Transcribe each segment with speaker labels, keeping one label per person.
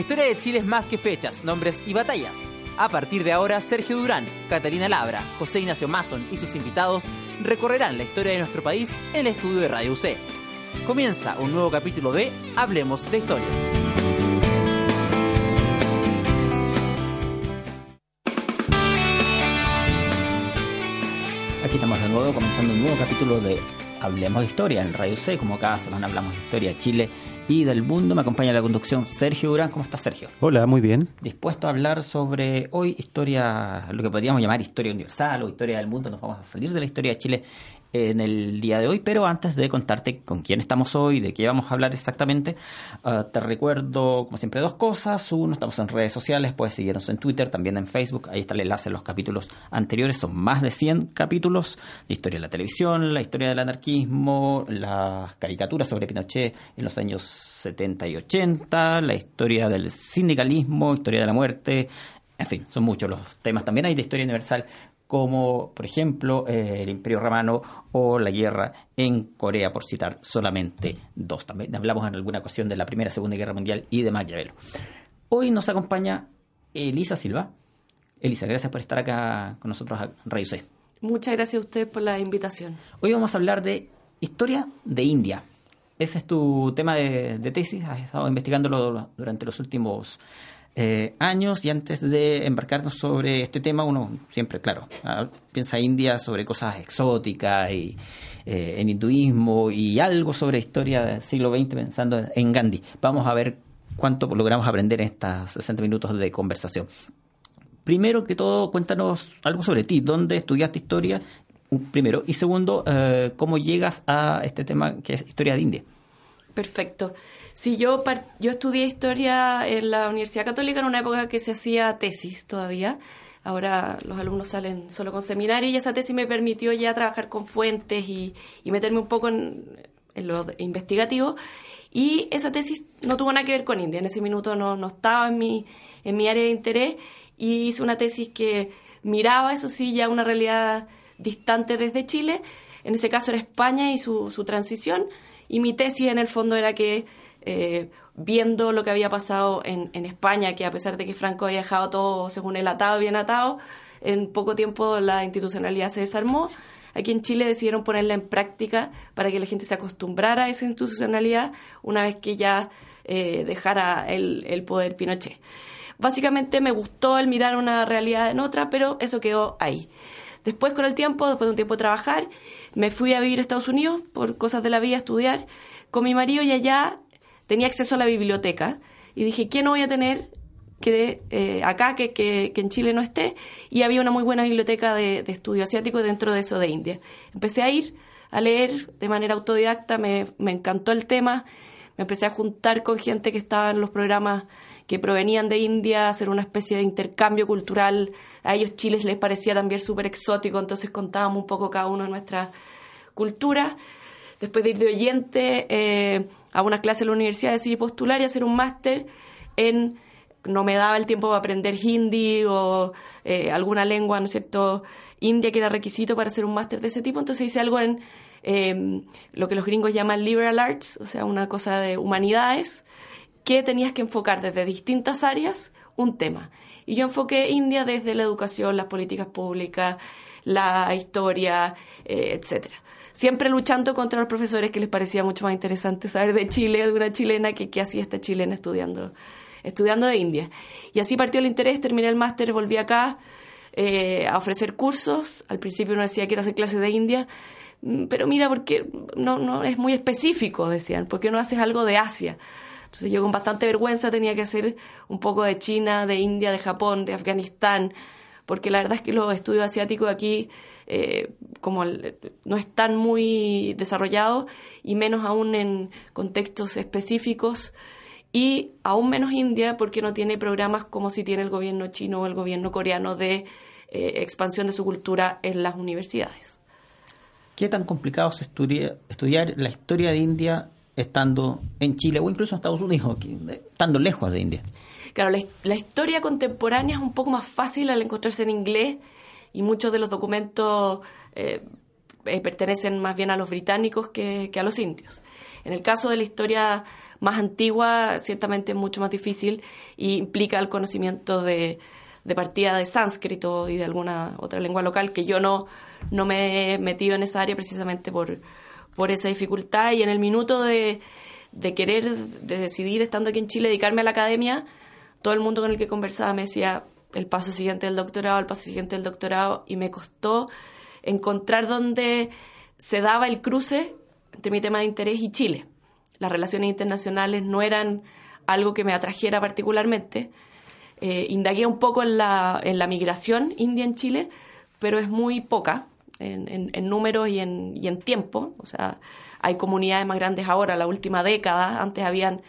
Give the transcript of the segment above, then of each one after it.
Speaker 1: La historia de Chile es más que fechas, nombres y batallas. A partir de ahora, Sergio Durán, Catalina Labra, José Ignacio Mason y sus invitados recorrerán la historia de nuestro país en el estudio de Radio UC. Comienza un nuevo capítulo de Hablemos de Historia.
Speaker 2: Aquí estamos de nuevo comenzando un nuevo capítulo de Hablemos de Historia en Radio C. Como cada semana hablamos de historia de Chile y del mundo. Me acompaña la conducción Sergio Durán. ¿Cómo estás, Sergio?
Speaker 3: Hola, muy bien.
Speaker 2: Dispuesto a hablar sobre hoy historia, lo que podríamos llamar historia universal o historia del mundo. Nos vamos a salir de la historia de Chile en el día de hoy, pero antes de contarte con quién estamos hoy, de qué vamos a hablar exactamente, uh, te recuerdo, como siempre, dos cosas. Uno, estamos en redes sociales, puedes seguirnos en Twitter, también en Facebook, ahí está el enlace a los capítulos anteriores, son más de 100 capítulos de historia de la televisión, la historia del anarquismo, las caricaturas sobre Pinochet en los años 70 y 80, la historia del sindicalismo, historia de la muerte, en fin, son muchos los temas. También hay de historia universal como por ejemplo eh, el Imperio Romano o la guerra en Corea, por citar solamente dos. También hablamos en alguna ocasión de la Primera y Segunda Guerra Mundial y de Maquiavelo. Hoy nos acompaña Elisa Silva. Elisa, gracias por estar acá con nosotros en Radio C.
Speaker 4: Muchas gracias a usted por la invitación.
Speaker 2: Hoy vamos a hablar de historia de India. Ese es tu tema de, de tesis, has estado investigándolo durante los últimos eh, años y antes de embarcarnos sobre este tema, uno siempre, claro, ah, piensa India sobre cosas exóticas y eh, en hinduismo y algo sobre historia del siglo XX pensando en Gandhi. Vamos a ver cuánto logramos aprender en estos 60 minutos de conversación. Primero que todo, cuéntanos algo sobre ti. ¿Dónde estudiaste historia? Primero. Y segundo, eh, ¿cómo llegas a este tema que es historia de India?
Speaker 4: Perfecto. Sí, yo, yo estudié historia en la Universidad Católica en una época que se hacía tesis todavía. Ahora los alumnos salen solo con seminario y esa tesis me permitió ya trabajar con fuentes y, meterme un poco en, lo investigativo. Y esa tesis no tuvo nada que ver con India. En ese minuto no, no estaba en mi, en mi área de interés y hice una tesis que miraba, eso sí, ya una realidad distante desde Chile. En ese caso era España y su, su transición. Y mi tesis en el fondo era que eh, viendo lo que había pasado en, España, que a pesar de que Franco había dejado todo según el atado, bien atado, en poco tiempo la institucionalidad se desarmó. Aquí en Chile decidieron ponerla en práctica para que la gente se acostumbrara a esa institucionalidad una vez que ya eh, dejara el, el poder Pinochet. Básicamente me gustó el mirar una realidad en otra, pero eso quedó ahí. Después, con el tiempo, después de un tiempo de trabajar, me fui a vivir a Estados Unidos por cosas de la vida, a estudiar con mi marido y allá tenía acceso a la biblioteca y dije, ¿qué no voy a tener que eh, acá que, que, en Chile no esté? Y había una muy buena biblioteca de, estudio asiático dentro de eso de India. Empecé a ir a leer de manera autodidacta, me, me encantó el tema, me empecé a juntar con gente que estaba en los programas que provenían de India, hacer una especie de intercambio cultural. A ellos Chile les parecía también súper exótico, entonces contábamos un poco cada uno de nuestras culturas. Después de ir de oyente, eh, a una clase en la universidad, decidí postular y hacer un máster en no me daba el tiempo para aprender hindi o eh, alguna lengua, ¿no es cierto?, india, que era requisito para hacer un máster de ese tipo. Entonces hice algo en em, lo que los gringos llaman liberal arts, o sea, una cosa de humanidades, que tenías que enfocar desde distintas áreas un tema. Y yo enfoqué India desde la educación, las políticas públicas, la historia, eh, etcétera siempre luchando contra los profesores que les parecía mucho más interesante saber de Chile, de una chilena, que qué hacía esta chilena estudiando, estudiando de India. Y así partió el interés, terminé el máster, volví acá eh, a ofrecer cursos. Al principio uno decía quiero hacer clases de India, mm, pero mira, porque no, no es muy específico, decían, porque no haces algo de Asia. Entonces yo con bastante vergüenza tenía que hacer un poco de China, de India, de Japón, de Afganistán, porque la verdad es que los estudios asiáticos aquí eh, como no están muy desarrollados y menos aún en contextos específicos y aún menos India porque no tiene programas como si tiene el gobierno chino o el gobierno coreano de eh, expansión de su cultura en las universidades.
Speaker 2: ¿Qué tan complicado es estudiar la historia de India estando en Chile o incluso en Estados Unidos, estando lejos de India?
Speaker 4: Claro, la historia contemporánea es un poco más fácil al encontrarse en inglés y muchos de los documentos eh, eh, pertenecen más bien a los británicos que, a los indios. En el caso de la historia más antigua, ciertamente es mucho más difícil y implica el conocimiento de, de partida de sánscrito y de alguna otra lengua local que yo no, no me he metido en esa área precisamente por, por esa dificultad y en el minuto de, querer, de decidir estando aquí en Chile, dedicarme a la academia, todo el mundo con el que conversaba me decía el paso siguiente del doctorado, el paso siguiente del doctorado y me costó encontrar dónde se daba el cruce entre mi tema de interés y Chile. Las relaciones internacionales no eran algo que me atrajera particularmente. Eh, indagué un poco en la, en la migración india en Chile, pero es muy poca en, en, números y en, y en tiempo. O sea, hay comunidades más grandes ahora, la última década. Antes habían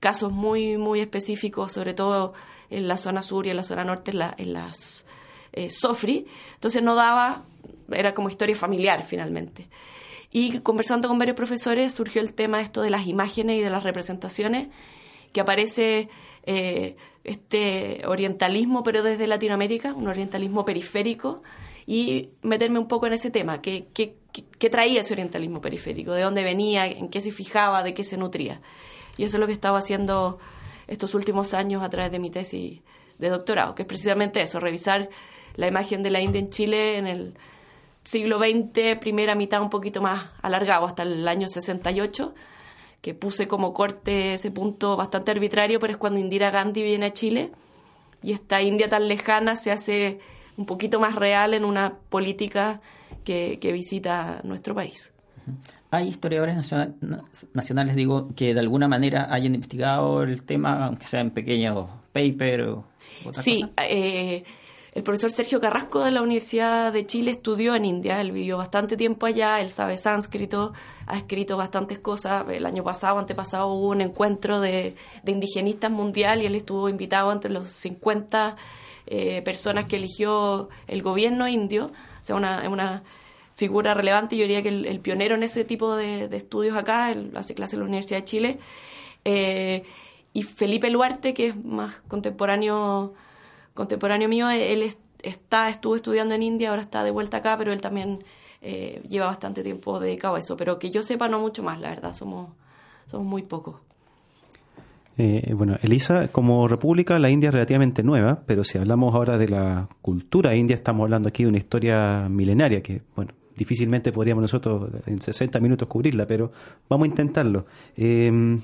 Speaker 4: casos muy, muy específicos, sobre todo en la zona sur y en la zona norte, en, en las eh, SOFRI. Entonces no daba, era como historia familiar finalmente. Y conversando con varios profesores surgió el tema esto de las imágenes y de las representaciones, que aparece eh, este orientalismo, pero desde Latinoamérica, un orientalismo periférico, y meterme un poco en ese tema, ¿qué, qué, qué traía ese orientalismo periférico? ¿De dónde venía? ¿En qué se fijaba? ¿De qué se nutría? Y eso es lo que estaba haciendo estos últimos años a través de mi tesis de doctorado, que es precisamente eso, revisar la imagen de la India en Chile en el siglo XX, primera mitad un poquito más alargado, hasta el año 68, que puse como corte ese punto bastante arbitrario, pero es cuando Indira Gandhi viene a Chile y esta India tan lejana se hace un poquito más real en una política que, que visita nuestro país.
Speaker 2: Hay historiadores nacionales, digo, que de alguna manera hayan investigado el tema, aunque sea en pequeños papers o
Speaker 4: Sí, eh, el profesor Sergio Carrasco de la Universidad de Chile estudió en India, él vivió bastante tiempo allá, él sabe sánscrito, ha escrito bastantes cosas. El año pasado, antepasado, hubo un encuentro de, indigenistas mundial y él estuvo invitado entre los 50 eh, personas que eligió el gobierno indio, o sea, una, una figura relevante, yo diría que el, pionero en ese tipo de, estudios acá, él hace clase en la Universidad de Chile, eh, y Felipe Luarte, que es más contemporáneo, contemporáneo mío, él está, estuvo estudiando en India, ahora está de vuelta acá, pero él también eh, lleva bastante tiempo dedicado a eso, pero que yo sepa no mucho más, la verdad, somos, somos muy pocos.
Speaker 3: Eh, bueno, Elisa, como república, la India es relativamente nueva, pero si hablamos ahora de la cultura india, estamos hablando aquí de una historia milenaria que, bueno, difícilmente podríamos nosotros en 60 minutos cubrirla, pero vamos a intentarlo. Eh,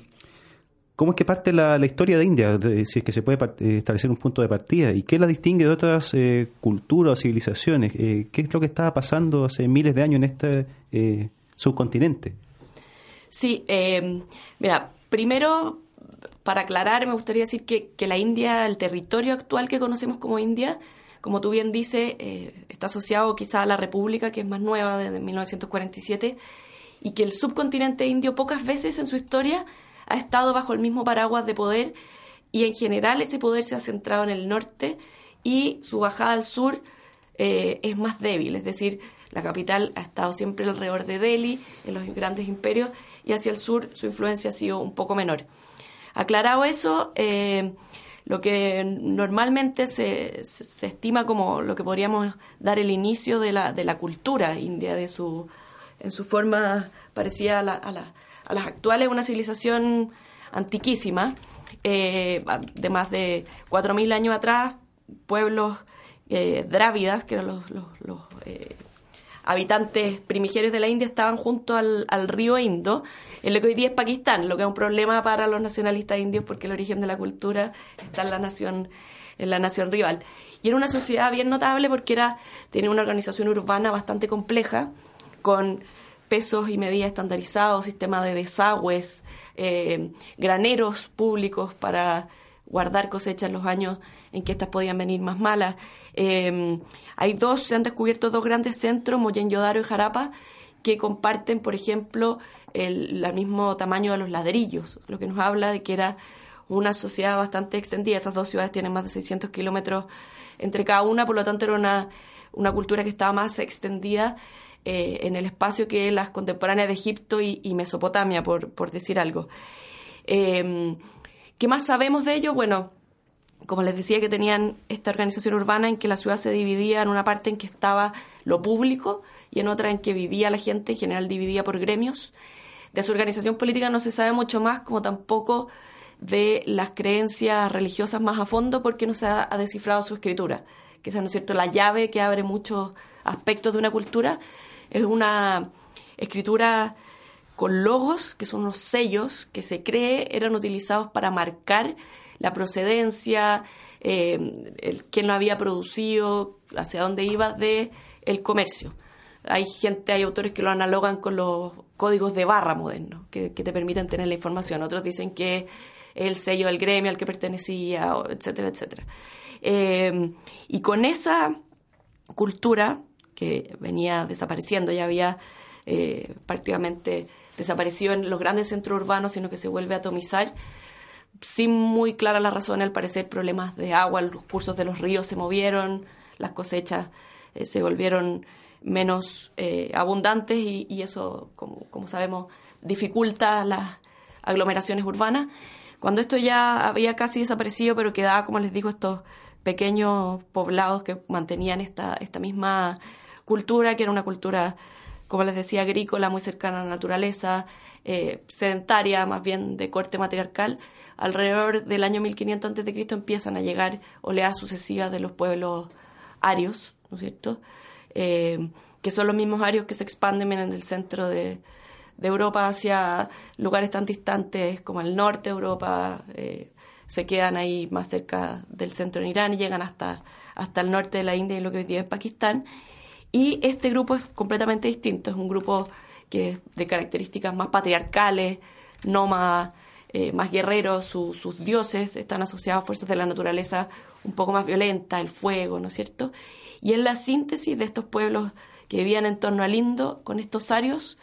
Speaker 3: ¿Cómo es que parte la, historia de India? si es que se puede eh, establecer un punto de partida. ¿Y qué la distingue de otras eh, culturas o civilizaciones? ¿Qué es lo que estaba pasando hace miles de años en este subcontinente?
Speaker 4: Sí, mira, primero, para aclarar, me gustaría decir que, la India, el territorio actual que conocemos como India, como tú bien dices, eh, está asociado quizá a la República, que es más nueva, desde 1947, y que el subcontinente indio pocas veces en su historia ha estado bajo el mismo paraguas de poder, y en general ese poder se ha centrado en el norte y su bajada al sur eh, es más débil, es decir, la capital ha estado siempre alrededor de Delhi, en los grandes imperios, y hacia el sur su influencia ha sido un poco menor. Aclarado eso, eh, lo que normalmente se, se, estima como lo que podríamos dar el inicio de la, de la cultura india, de su, en su forma parecida a, la, a, a las actuales, una civilización antiquísima, eh, de más de 4.000 años atrás, pueblos eh, drávidas, que eran los, los, los eh, habitantes primigenios de la India, estaban junto al, al río Indo, en lo que hoy día es Pakistán, lo que es un problema para los nacionalistas indios porque el origen de la cultura está en la nación en la nación rival. Y era una sociedad bien notable porque era tenía una organización urbana bastante compleja con pesos y medidas estandarizados, sistema de desagües, eh, graneros públicos para guardar cosechas los años en que estas podían venir más malas. Eh, hay dos, se han descubierto dos grandes centros, Moyenjodaro y Jarapa, que comparten, por ejemplo, el, mismo tamaño de los ladrillos, lo que nos habla de que era una sociedad bastante extendida. Esas dos ciudades tienen más de 600 kilómetros entre cada una, por lo tanto era una, una cultura que estaba más extendida eh, en el espacio que las contemporáneas de Egipto y, Mesopotamia, por, por, decir algo. Em, ¿Qué más sabemos de ello? Bueno, como les decía, que tenían esta organización urbana en que la ciudad se dividía en una parte en que estaba lo público y en otra en que vivía la gente, en general dividida por gremios. de su organización política no se sabe mucho más, como tampoco de las creencias religiosas más a fondo, porque no se ha, descifrado su escritura, que ¿no es cierto?, la llave que abre muchos aspectos de una cultura. Es una escritura con logos, que son unos sellos que se cree eran utilizados para marcar la procedencia, eh, el, quién lo había producido, hacia dónde iba de el comercio. Hay gente, hay autores que lo analogan con los códigos de barra modernos, que, te permiten tener la información. Otros dicen que el sello del gremio al que pertenecía, etcétera, etcétera. Eh, y con esa cultura que venía desapareciendo, ya había eh, prácticamente desaparecido en los grandes centros urbanos, sino que se vuelve a atomizar, sin muy clara la razón, al parecer problemas de agua, los cursos de los ríos se movieron, las cosechas eh, se volvieron menos eh, abundantes y, eso, como, como, sabemos, dificulta las aglomeraciones urbanas. Cuando esto ya había casi desaparecido, pero quedaba, como les digo, estos pequeños poblados que mantenían esta, esta misma cultura, que era una cultura, como les decía, agrícola, muy cercana a la naturaleza, eh, sedentaria, más bien de corte matriarcal, alrededor del año 1500 a.C. empiezan a llegar oleadas sucesivas de los pueblos arios, ¿no es cierto? Eh, que son los mismos arios que se expanden en el centro de, Europa hacia lugares tan distantes como el norte de Europa, eh, se quedan ahí más cerca del centro en Irán y llegan hasta, hasta el norte de la India y lo que hoy día es Pakistán. Y este grupo es completamente distinto, es un grupo que es de características más patriarcales, nómadas, eh, más guerreros, sus dioses están asociados a fuerzas de la naturaleza un poco más violentas, el fuego, ¿no es cierto? Y en la síntesis de estos pueblos que vivían en torno al Indo, con estos arios,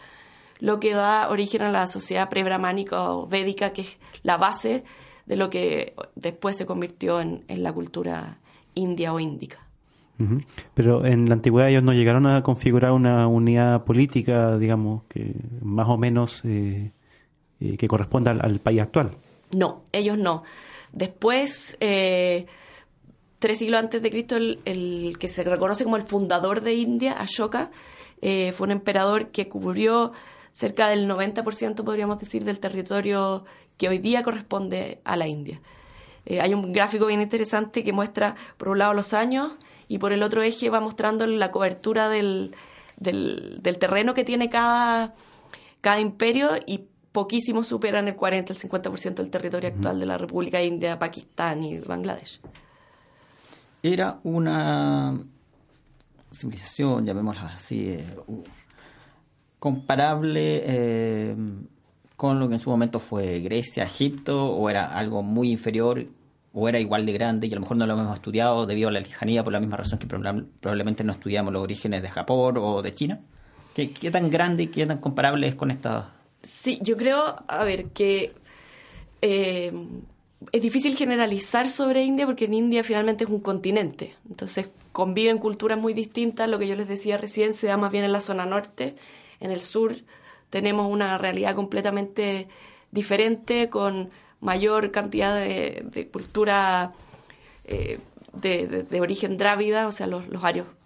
Speaker 4: lo que da origen a la sociedad prebramánica o védica, que es la base de lo que después se convirtió en, la cultura india o índica.
Speaker 3: Pero en la antigüedad ellos no llegaron a configurar una unidad política, digamos, que más o menos eh, eh, que corresponda al, país actual.
Speaker 4: No, ellos no. Después, eh, tres siglos antes de Cristo, el, que se reconoce como el fundador de India, Ashoka, fue un emperador que cubrió cerca del 90%, podríamos decir, del territorio que hoy día corresponde a la India. hay un gráfico bien interesante que muestra, por un lado, los años y por el otro eje va mostrando la cobertura del, del, terreno que tiene cada, cada imperio y poquísimos superan el 40, el 50% del territorio actual de la República India, Pakistán y Bangladesh.
Speaker 2: Era una civilización, llamémosla así, eh, comparable eh, con lo que en su momento fue Grecia, Egipto, o era algo muy inferior, o era igual de grande y a lo mejor no lo hemos estudiado debido a la lejanía, por la misma razón que probablemente no estudiamos los orígenes de Japón o de China. ¿Qué, tan grande y qué tan comparable es con esta
Speaker 4: Sí, yo creo, a ver, que eh, es difícil generalizar sobre India porque en India finalmente es un continente. Entonces conviven culturas muy distintas. Lo que yo les decía recién se da más bien en la zona norte. En el sur tenemos una realidad completamente diferente con mayor cantidad de, cultura eh, de, origen drávida, o sea, los, los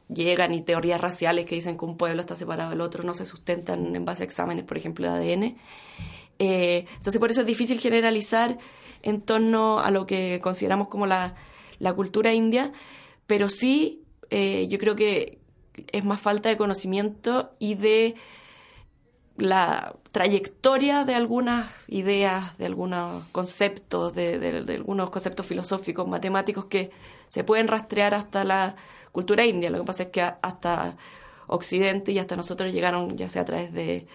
Speaker 4: llegan y teorías raciales que dicen que un pueblo está separado del otro no se sustentan en base a exámenes, por ejemplo, de ADN. Eh, entonces, por eso es difícil generalizar en torno a lo que consideramos como la, cultura india, pero sí eh, yo creo que es más falta de conocimiento y de la trayectoria de algunas ideas, de algunos conceptos, de algunos conceptos filosóficos, matemáticos que se pueden rastrear hasta la cultura india. Lo que pasa es que hasta Occidente y hasta nosotros llegaron, ya sea a través de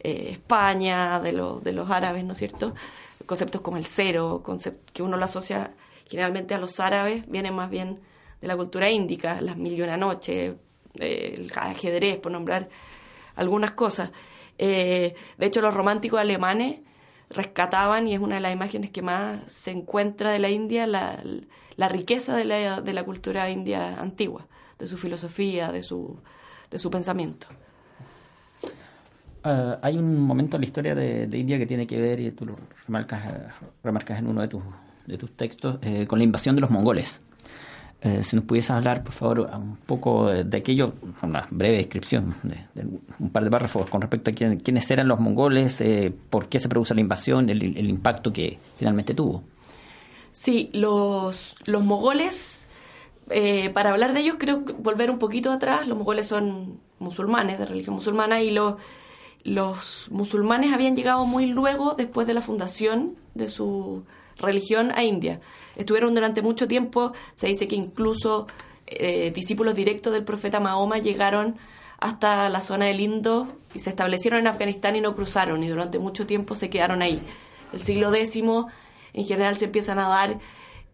Speaker 4: eh, España, de, de los árabes, ¿no es cierto? Conceptos como el cero, que uno lo asocia generalmente a los árabes, vienen más bien de la cultura índica, las mil y una noches, eh, el ajedrez, por nombrar algunas cosas. Eh, de hecho, los románticos alemanes rescataban, y es una de las imágenes que más se encuentra de la India, la, la riqueza de la, de la cultura india antigua, de su filosofía, de su, de su pensamiento.
Speaker 2: Ah, hay un momento en la historia de, India que tiene que ver, y tú lo remarcas, remarcas en uno de tus, de tus textos, eh, con la invasión de los mongoles. Eh, si nos pudiese hablar, por favor, un poco de, aquello, una breve descripción, de, un par de párrafos con respecto a quiénes eran los mongoles, eh, por qué se produce la invasión, el, impacto que finalmente tuvo.
Speaker 4: Sí, los, los mogoles, eh, para hablar de ellos, creo volver un poquito atrás, los mogoles son musulmanes, de religión musulmana, y los, los musulmanes habían llegado muy luego, después de la fundación de su religión a India. Estuvieron durante mucho tiempo, se dice que incluso eh, discípulos directos del profeta Mahoma llegaron hasta la zona del Indo y se establecieron en Afganistán y no cruzaron y durante mucho tiempo se quedaron ahí. El siglo X en general se empiezan a dar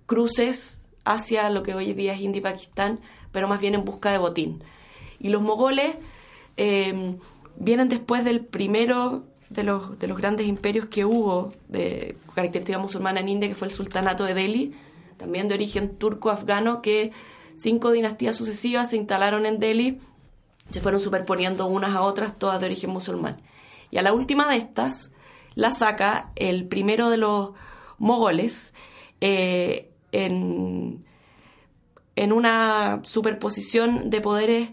Speaker 4: cruces hacia lo que hoy día es India y Pakistán, pero más bien en busca de botín. Y los mogoles eh, vienen después del primero de los, de los grandes imperios que hubo de característica musulmana en India, que fue el sultanato de Delhi, también de origen turco-afgano, que cinco dinastías sucesivas se instalaron en Delhi, se fueron superponiendo unas a otras, todas de origen musulmán. Y a la última de estas la saca el primero de los mogoles eh, en, en una superposición de poderes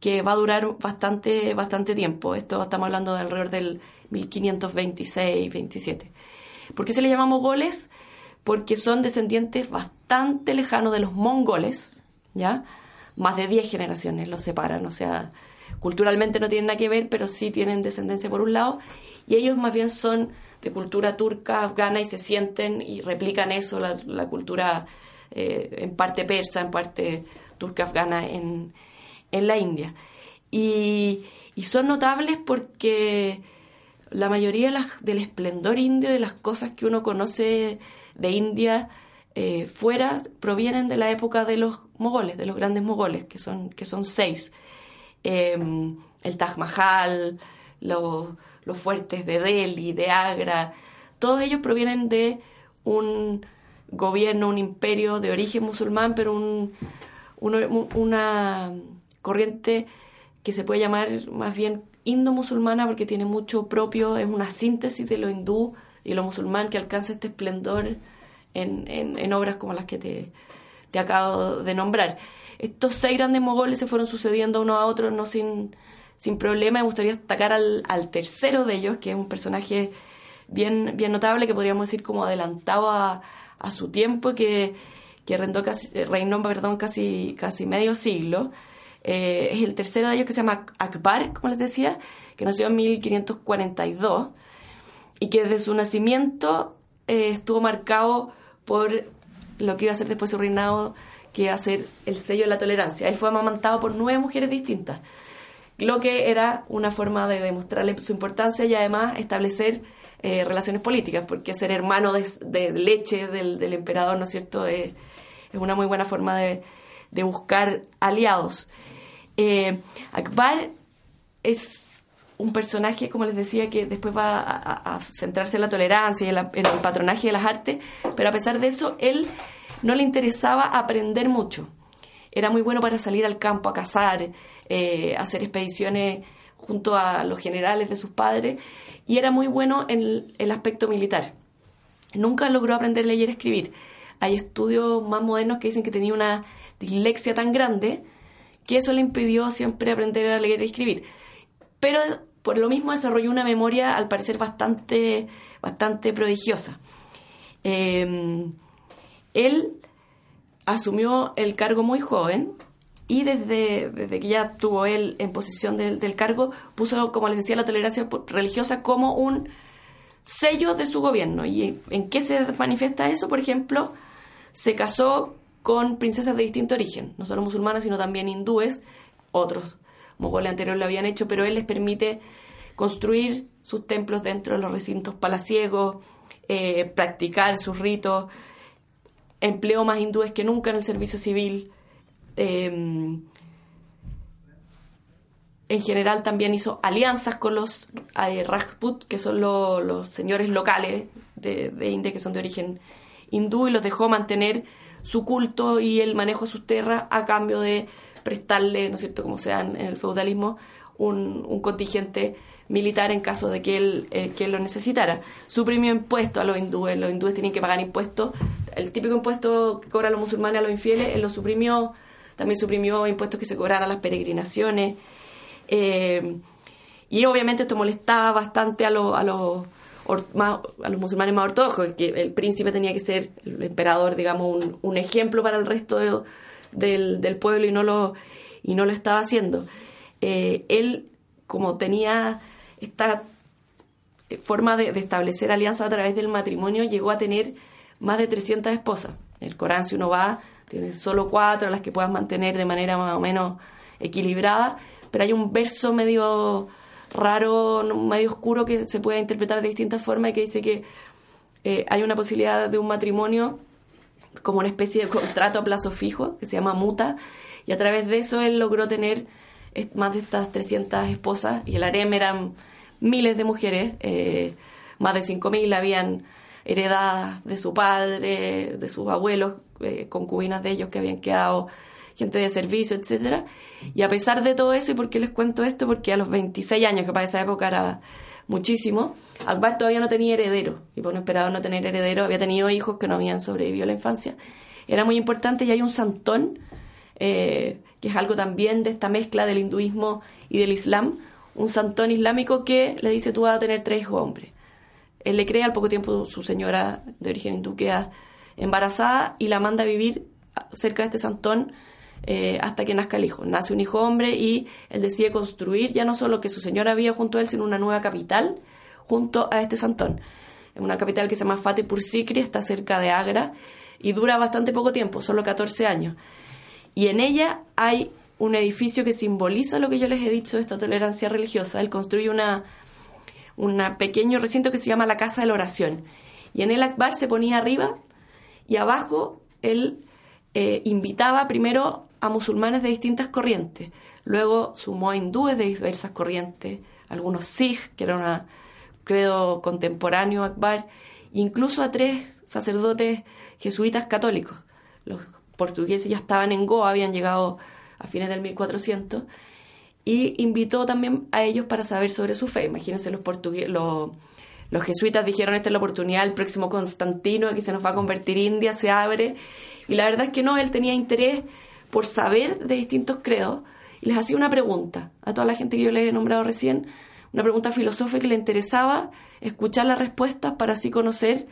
Speaker 4: que va a durar bastante, bastante tiempo. Esto estamos hablando de alrededor del 1526-27. ¿Por qué se le llama mogoles? Porque son descendientes bastante lejanos de los mongoles, ¿ya? Más de 10 generaciones los separan, o sea, culturalmente no tienen nada que ver, pero sí tienen descendencia por un lado, y ellos más bien son de cultura turca, afgana, y se sienten y replican eso, la, cultura eh, en parte persa, en parte turca, afgana en, en la India. Y son notables porque la mayoría del esplendor indio, de las cosas que uno conoce de India eh, fuera, provienen de la época de los mogoles, de los grandes mogoles, que son, que son seis. Em, el Taj Mahal, los, fuertes de Delhi, de Agra, todos ellos provienen de un gobierno, un imperio de origen musulmán, pero un, una corriente que se puede llamar más bien indo-musulmana porque tiene mucho propio, es una síntesis de lo hindú y lo musulmán que alcanza este esplendor en, en, obras como las que te, te, acabo de nombrar. Estos seis grandes mogoles se fueron sucediendo uno a otro, no sin, sin problema. Me gustaría destacar al, al, tercero de ellos, que es un personaje bien, bien notable, que podríamos decir como adelantado a, a su tiempo, que, que reinó, casi, reinó perdón, casi, casi medio siglo. Eh, es el tercero de ellos que se llama Akbar, como les decía, que nació en 1542 y que desde su nacimiento eh, estuvo marcado por lo que iba a ser después su reinado, que iba a ser el sello de la tolerancia. Él fue amamantado por nueve mujeres distintas, lo que era una forma de demostrarle su importancia y además establecer eh, relaciones políticas, porque ser hermano de, leche del, emperador, ¿no es cierto?, es, una muy buena forma de, de buscar aliados. Eh, Akbar es un personaje, como les decía, que después va a, centrarse en la tolerancia y en, el patronaje de las artes, pero a pesar de eso, él no le interesaba aprender mucho. Era muy bueno para salir al campo a cazar, eh, hacer expediciones junto a los generales de sus padres, y era muy bueno en el aspecto militar. Nunca logró aprender a leer y escribir. Hay estudios más modernos que dicen que tenía una dislexia tan grande que eso le impidió siempre aprender a leer y escribir. Pero por lo mismo desarrolló una memoria al parecer bastante, bastante prodigiosa. Em, él asumió el cargo muy joven y desde, desde que ya tuvo él en posición del, del, cargo, puso, como les decía, la tolerancia religiosa como un sello de su gobierno. ¿Y en qué se manifiesta eso? Por ejemplo, se casó con princesas de distinto origen, no solo musulmanas, sino también hindúes, otros mogoles anteriores lo habían hecho, pero él les permite construir sus templos dentro de los recintos palaciegos, eh, practicar sus ritos, empleó más hindúes que nunca en el servicio civil. Em, en general también hizo alianzas con los eh, Rajput, que son los señores locales de, de India, que son de origen hindú, y los dejó mantener su culto y el manejo de sus tierras a cambio de prestarle, ¿no es cierto?, como sea en el feudalismo, un, contingente militar en caso de que él, eh, que él lo necesitara. Suprimió impuestos a los hindúes, los hindúes tenían que pagar impuestos, el típico impuesto que cobran los musulmanes a los infieles, él lo suprimió, también suprimió impuestos que se cobraran a las peregrinaciones. Eh, y obviamente esto molestaba bastante a, a, los, a los musulmanes más ortodoxos, que el príncipe tenía que ser, el emperador, digamos, un, ejemplo para el resto del, pueblo y no lo, y no lo estaba haciendo. Eh, él, como tenía esta forma de, establecer alianzas a través del matrimonio, llegó a tener más de 300 esposas. El Corán, si uno va, tiene solo cuatro, las que puedas mantener de manera más o menos equilibrada, pero hay un verso medio raro, medio oscuro que se puede interpretar de distintas formas y que dice que eh, hay una posibilidad de un matrimonio como una especie de contrato a plazo fijo que se llama muta y a través de eso él logró tener más de estas 300 esposas y el harem eran miles de mujeres, eh, más de 5.000 habían heredadas de su padre, de sus abuelos, eh, concubinas de ellos que habían quedado gente de servicio, etcétera. Y a pesar de todo eso, ¿y por qué les cuento esto? Porque a los 26 años, que para esa época era muchísimo, Akbar todavía no tenía heredero, y por no esperaba no tener heredero, había tenido hijos que no habían sobrevivido a la infancia. Era muy importante y hay un santón, eh, que es algo también de esta mezcla del hinduismo y del islam, un santón islámico que le dice tú vas a tener tres hijos hombres. Él le cree al poco tiempo su señora de origen hindú queda embarazada y la manda a vivir cerca de este santón eh, hasta que nazca el hijo. Nace un hijo hombre y él decide construir ya no solo que su señora había junto a él, sino una nueva capital junto a este santón. Una capital que se llama Fatehpur Sikri, está cerca de Agra y dura bastante poco tiempo, solo 14 años. Y en ella hay un edificio que simboliza lo que yo les he dicho de esta tolerancia religiosa. Él construye una, un pequeño recinto que se llama la Casa de la Oración. Y en el Akbar se ponía arriba y abajo él eh, invitaba primero a musulmanes de distintas corrientes, luego sumó a hindúes de diversas corrientes, algunos sikh, que era un credo contemporáneo Akbar, incluso a tres sacerdotes jesuitas católicos. Los portugueses ya estaban en Goa, habían llegado a fines del 1400, y invitó también a ellos para saber sobre su fe. Imagínense los portugueses, los, los jesuitas dijeron esta es la oportunidad, el próximo Constantino, aquí se nos va a convertir India, se abre, y la verdad es que no, él tenía interés por saber de distintos credos y les hacía una pregunta a toda la gente que yo les he nombrado recién, una pregunta filosófica que le interesaba escuchar las respuestas para así conocer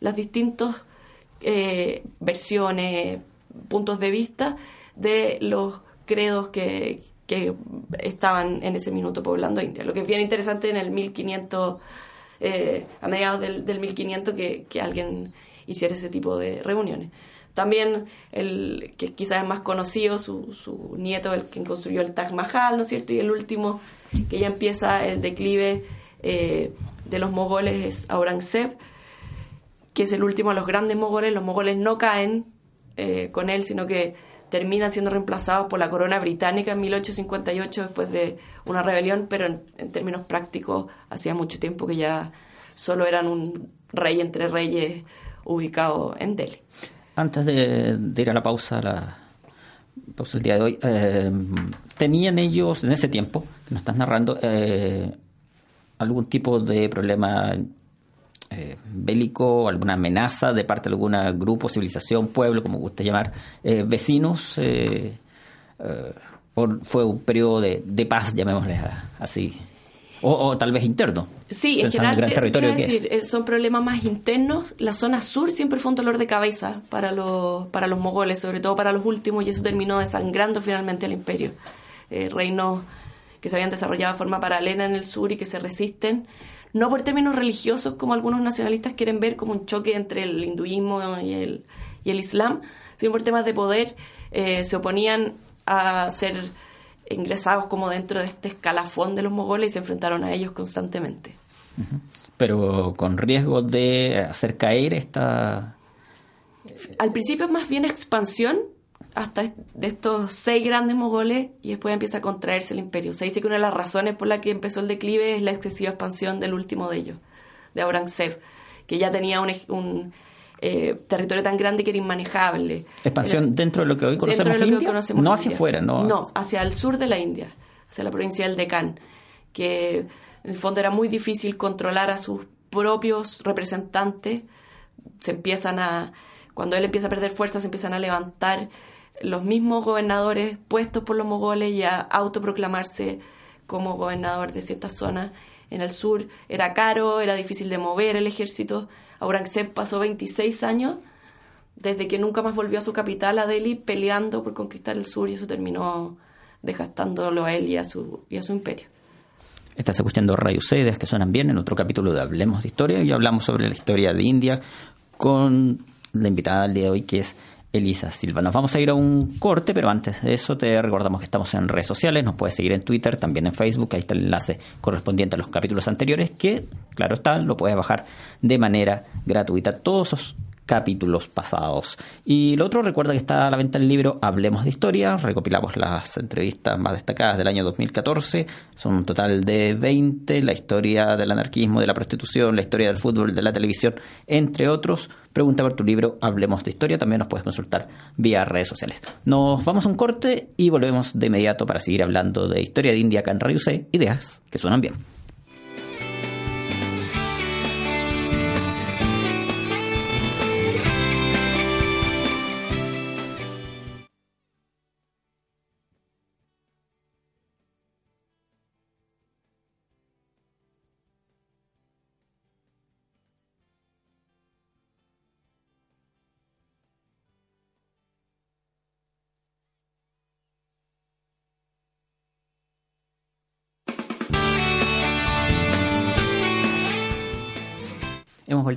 Speaker 4: las distintas eh, versiones, puntos de vista de los credos que, que estaban en ese minuto poblando India. Lo que es bien interesante en el 1500, eh, a mediados del, del 1500, que, alguien hiciera ese tipo de reuniones. También el que quizás es más conocido, su, nieto, el que construyó el Taj Mahal, ¿no es cierto? Y el último, que ya empieza el declive eh, de los mogoles, es Aurangzeb, que es el último de los grandes mogoles. Los mogoles no caen eh, con él, sino que terminan siendo reemplazados por la corona británica en 1858 después de una rebelión, pero en, términos prácticos hacía mucho tiempo que ya solo eran un rey entre reyes ubicado en Delhi.
Speaker 2: Antes de, ir a la pausa, la pausa del día de hoy, eh, ¿tenían ellos en ese tiempo que nos estás narrando eh, algún tipo de problema eh, bélico, alguna amenaza de parte de algún grupo, civilización, pueblo, como guste llamar, vecinos? ¿O fue un periodo de, de paz, llamémosle así? o, tal vez interno.
Speaker 4: Sí, en general, decir, eh, son problemas más internos. La zona sur siempre fue un dolor de cabeza para los, para los mogoles, sobre todo para los últimos, y eso terminó desangrando finalmente al imperio. Eh, reinos que se habían desarrollado de forma paralela en el sur y que se resisten, no por términos religiosos como algunos nacionalistas quieren ver como un choque entre el hinduismo y el, y el islam, sino por temas de poder, eh, se oponían a ser ingresados como dentro de este escalafón de los mogoles y se enfrentaron a ellos constantemente.
Speaker 2: Pero con riesgo de hacer caer esta...
Speaker 4: Al principio es más bien expansión hasta de estos seis grandes mogoles y después empieza a contraerse el imperio. Se dice que una de las razones por la que empezó el declive es la excesiva expansión del último de ellos, de Aurangzeb, que ya tenía un eh, territorio tan grande que era inmanejable.
Speaker 2: Expansión dentro de lo que hoy conocemos, India, no hacia afuera, ¿no?
Speaker 4: No, hacia el sur de la India, hacia la provincia del Decán, que en el fondo era muy difícil controlar a sus propios representantes, se empiezan a, cuando él empieza a perder fuerza, se empiezan a levantar los mismos gobernadores puestos por los mogoles y a autoproclamarse como gobernador de ciertas zonas en el sur. Era caro, era difícil de mover el ejército. Aurangzeb pasó 26 años desde que nunca más volvió a su capital, a Delhi, peleando por conquistar el sur y eso terminó desgastándolo a él y a su, y a su imperio.
Speaker 2: Estás escuchando Radio Cedes que suenan bien en otro capítulo de Hablemos de Historia y hablamos sobre la historia de India con la invitada del día de hoy que es Elisa Silva. Nos vamos a ir a un corte, pero antes de eso te recordamos que estamos en redes sociales, nos puedes seguir en Twitter, también en Facebook, ahí está el enlace correspondiente a los capítulos anteriores, que, claro está, lo puedes bajar de manera gratuita. Todos esos capítulos pasados. Y lo otro, recuerda que está a la venta el libro Hablemos de Historia. Recopilamos las entrevistas más destacadas del año 2014. Son un total de 20. La historia del anarquismo, de la prostitución, la historia del fútbol, de la televisión, entre otros. Pregunta por tu libro Hablemos de Historia. También nos puedes consultar vía redes sociales. Nos vamos a un corte y volvemos de inmediato para seguir hablando de historia de India acá en Radio C. Ideas que suenan bien.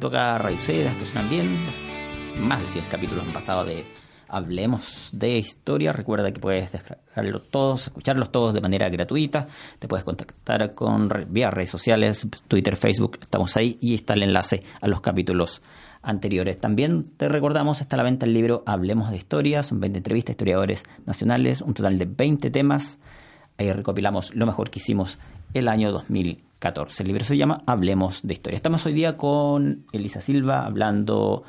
Speaker 2: Hemos vuelto acá a Raicedas, que suenan bien. Más de 100 capítulos han pasado de Hablemos de Historia. Recuerda que puedes descargarlos todos, escucharlos todos de manera gratuita. Te puedes contactar con vía redes sociales, Twitter, Facebook, estamos ahí y está el enlace a los capítulos anteriores. También te recordamos, está a la venta el libro Hablemos de Historia. Son 20 entrevistas a historiadores nacionales, un total de 20 temas. Ahí recopilamos lo mejor que hicimos el año 2014. El libro se llama Hablemos de Historia. Estamos hoy día con Elisa Silva hablando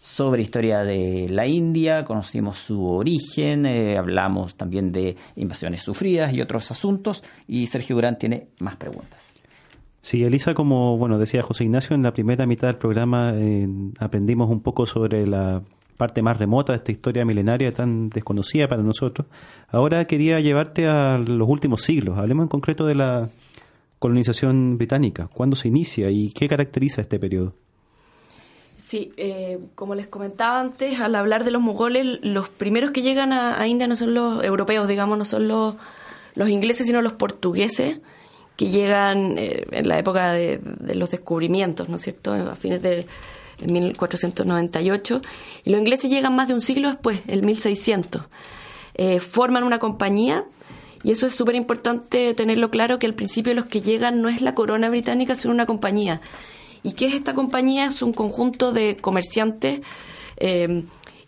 Speaker 2: sobre historia de la India, conocimos su origen, eh, hablamos también de invasiones sufridas y otros asuntos, y Sergio Durán tiene más preguntas.
Speaker 3: Sí, Elisa, como bueno decía José Ignacio, en la primera mitad del programa eh, aprendimos un poco sobre la parte más remota de esta historia milenaria tan desconocida para nosotros. Ahora quería llevarte a los últimos siglos. Hablemos en concreto de la colonización británica. ¿Cuándo se inicia y qué caracteriza este periodo?
Speaker 4: Sí, eh, como les comentaba antes, al hablar de los mogoles, los primeros que llegan a, a India no son los europeos, digamos, no son los, los ingleses, sino los portugueses, que llegan eh, en la época de, de, los descubrimientos, ¿no es cierto?, a fines de 1498, y los ingleses llegan más de un siglo después, el 1600. Eh, forman una compañía, y eso es súper importante tenerlo claro, que al principio los que llegan no es la corona británica, sino una compañía. ¿Y qué es esta compañía? Es un conjunto de comerciantes eh,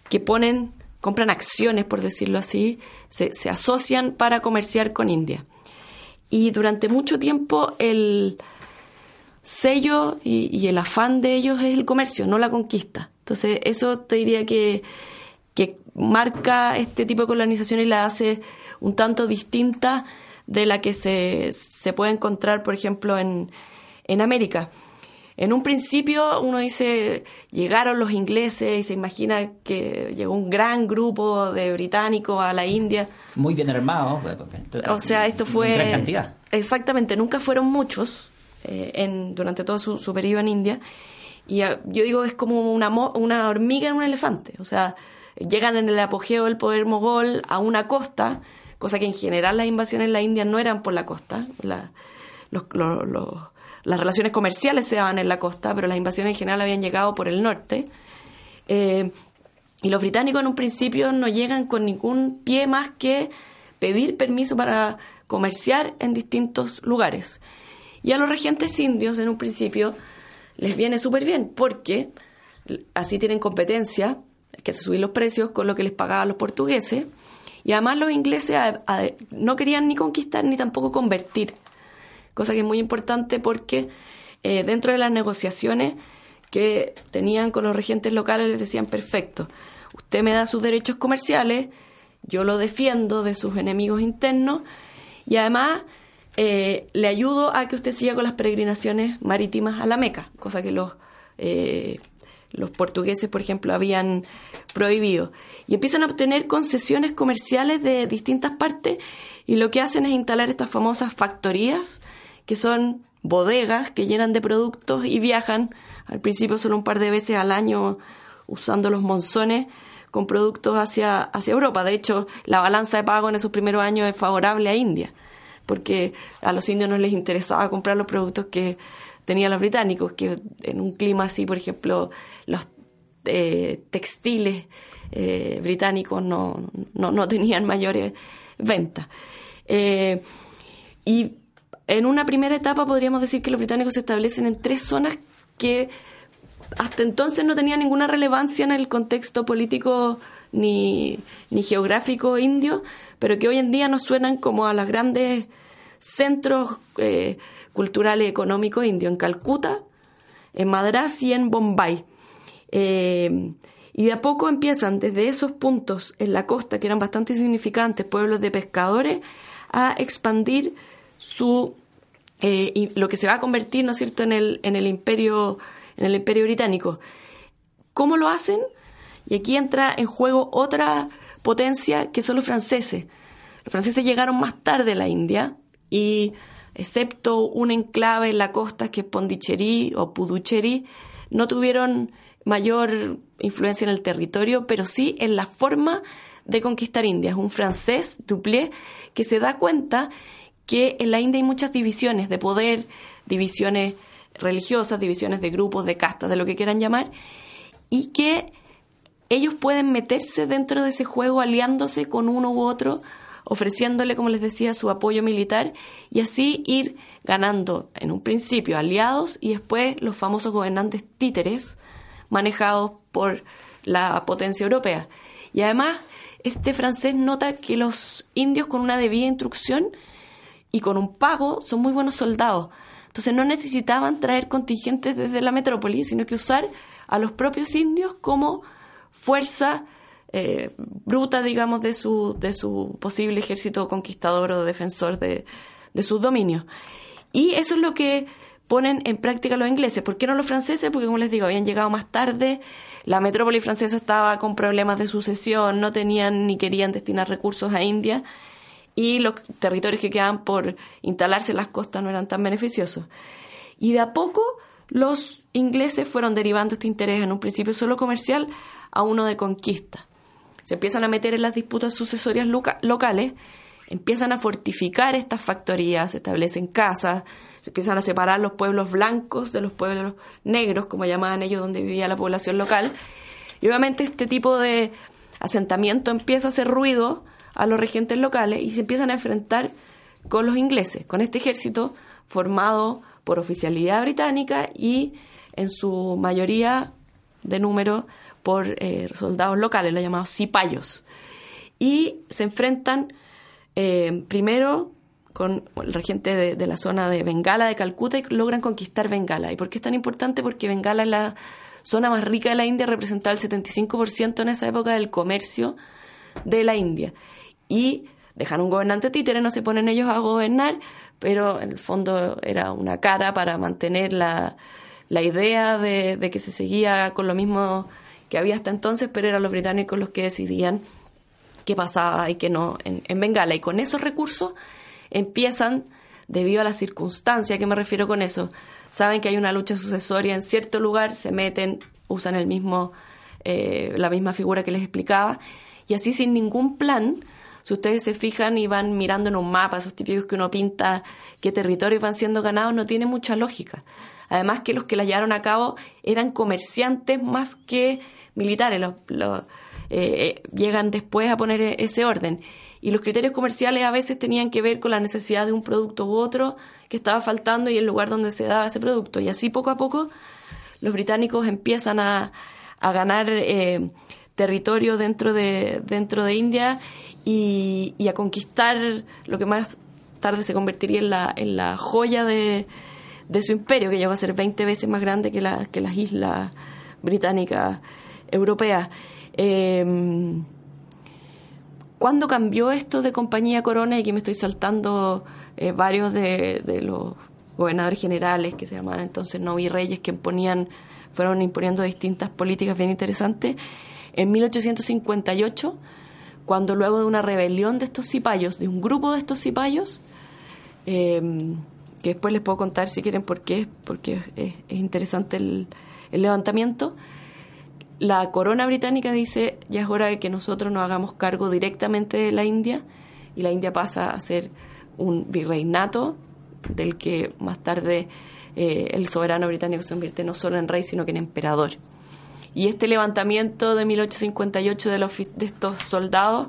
Speaker 4: que ponen, compran acciones, por decirlo así, se, asocian para comerciar con India. Y durante mucho tiempo el sello y, y, el afán de ellos es el comercio, no la conquista. Entonces eso te diría que, que marca este tipo de colonización y la hace un tanto distinta de la que se, se puede encontrar, por ejemplo, en, en América. En un principio uno dice, llegaron los ingleses y se imagina que llegó un gran grupo de británicos a la India.
Speaker 2: Muy bien armados.
Speaker 4: O sea, esto fue...
Speaker 2: Gran cantidad.
Speaker 4: Exactamente, nunca fueron muchos eh, en, durante todo su, su, periodo en India. Y uh, yo digo, es como una, una hormiga en un elefante. O sea, llegan en el apogeo del poder mogol a una costa, cosa que en general las invasiones en la India no eran por la costa. Los, las relaciones comerciales se daban en la costa, pero las invasiones en general habían llegado por el norte. Eh, y los británicos en un principio no llegan con ningún pie más que pedir permiso para comerciar en distintos lugares. Y a los regentes indios en un principio les viene súper bien porque así tienen competencia, que se subir los precios con lo que les pagaban los portugueses. Y además los ingleses no querían ni conquistar ni tampoco convertir cosa que es muy importante porque eh, dentro de las negociaciones que tenían con los regentes locales les decían, perfecto, usted me da sus derechos comerciales, yo lo defiendo de sus enemigos internos y además eh, le ayudo a que usted siga con las peregrinaciones marítimas a la Meca, cosa que los, eh, los portugueses, por ejemplo, habían prohibido. Y empiezan a obtener concesiones comerciales de distintas partes y lo que hacen es instalar estas famosas factorías, que son bodegas que llenan de productos y viajan al principio solo un par de veces al año usando los monzones con productos hacia, hacia Europa. De hecho, la balanza de pago en esos primeros años es favorable a India porque a los indios no les interesaba comprar los productos que tenían los británicos, que en un clima así, por ejemplo, los eh, textiles eh, británicos no, no, tenían mayores ventas. Eh, y en una primera etapa podríamos decir que los británicos se establecen en tres zonas que hasta entonces no tenían ninguna relevancia en el contexto político ni, ni geográfico indio, pero que hoy en día nos suenan como a las grandes centros culturales y económicos indios, en Calcuta, en Madras y en Bombay. Eh, y de a poco empiezan desde esos puntos en la costa, que eran bastante significantes, pueblos de pescadores, a expandir su eh, lo que se va a convertir, ¿no es cierto?, en el, en el imperio, en el imperio británico. ¿Cómo lo hacen? Y aquí entra en juego otra potencia que son los franceses. Los franceses llegaron más tarde a la India y, excepto un enclave en la costa que es Pondicherry o Puducherry, no tuvieron mayor influencia en el territorio, pero sí en la forma de conquistar India. Es un francés, Duplé, que se da cuenta que en la India hay muchas divisiones de poder, divisiones religiosas, divisiones de grupos, de castas, de lo que quieran llamar, y que ellos pueden meterse dentro de ese juego aliándose con uno u otro, ofreciéndole, como les decía, su apoyo militar y así ir ganando en un principio aliados y después los famosos gobernantes títeres manejados por la potencia europea. Y además, este francés nota que los indios con una debida instrucción y con un pago son muy buenos soldados. Entonces no necesitaban traer contingentes desde la metrópoli, sino que usar a los propios indios como fuerza eh, bruta, digamos, de su, de su posible ejército conquistador o defensor de, de sus dominios. Y eso es lo que ponen en práctica los ingleses. ¿Por qué no los franceses? Porque, como les digo, habían llegado más tarde, la metrópoli francesa estaba con problemas de sucesión, no tenían ni querían destinar recursos a India y los territorios que quedaban por instalarse en las costas no eran tan beneficiosos. Y de a poco los ingleses fueron derivando este interés en un principio solo comercial a uno de conquista se empiezan a meter en las disputas sucesorias locales, empiezan a fortificar estas factorías, se establecen casas, se empiezan a separar los pueblos blancos de los pueblos negros, como llamaban ellos, donde vivía la población local. Y obviamente este tipo de asentamiento empieza a hacer ruido a los regentes locales y se empiezan a enfrentar con los ingleses, con este ejército formado por oficialidad británica y en su mayoría de número por eh, soldados locales, los llamados cipayos. Y se enfrentan eh, primero con el regente de, la zona de Bengala, de Calcuta, y logran conquistar Bengala. ¿Y por qué es tan importante? Porque Bengala es la zona más rica de la India, representaba el 75% en esa época del comercio de la India. Y dejan un gobernante títere, no se ponen ellos a gobernar, pero en el fondo era una cara para mantener la, la idea de, de que se seguía con lo mismo que había hasta entonces, pero eran los británicos los que decidían qué pasaba y qué no en, Bengala. Y con esos recursos empiezan, debido a la circunstancia, ¿qué me refiero con eso? Saben que hay una lucha sucesoria en cierto lugar, se meten, usan el mismo, eh, la misma figura que les explicaba, y así sin ningún plan, si ustedes se fijan y van mirando en un mapa, esos típicos que uno pinta qué territorios van siendo ganados, no tiene mucha lógica. Además que los que la llevaron a cabo eran comerciantes más que militares, los, eh, llegan después a poner e-, ese orden. Y los criterios comerciales a veces tenían que ver con la necesidad de un producto u otro que estaba faltando y el lugar donde se daba ese producto. Y así poco a poco los británicos empiezan a, a ganar eh, territorio dentro de, dentro de India y, y, a conquistar lo que más tarde se convertiría en la, en la joya de, de su imperio, que llegó a ser 20 veces más grande que, la, que las islas británicas europeas. Em, ¿Cuándo cambió esto de compañía Corona? Y aquí me estoy saltando eh, varios de, los gobernadores generales que se llamaban entonces no virreyes que imponían, fueron imponiendo distintas políticas bien interesantes. En 1858, cuando luego de una rebelión de estos cipayos, de un grupo de estos cipayos, eh, que después les puedo contar si quieren por qué, porque es, es interesante el levantamiento, la corona británica dice ya es hora de que nosotros nos hagamos cargo directamente de la India y la India pasa a ser un virreinato del que más tarde eh, el soberano británico se convierte no solo en rey sino que en emperador. Y este levantamiento de 1858 de, los, de estos soldados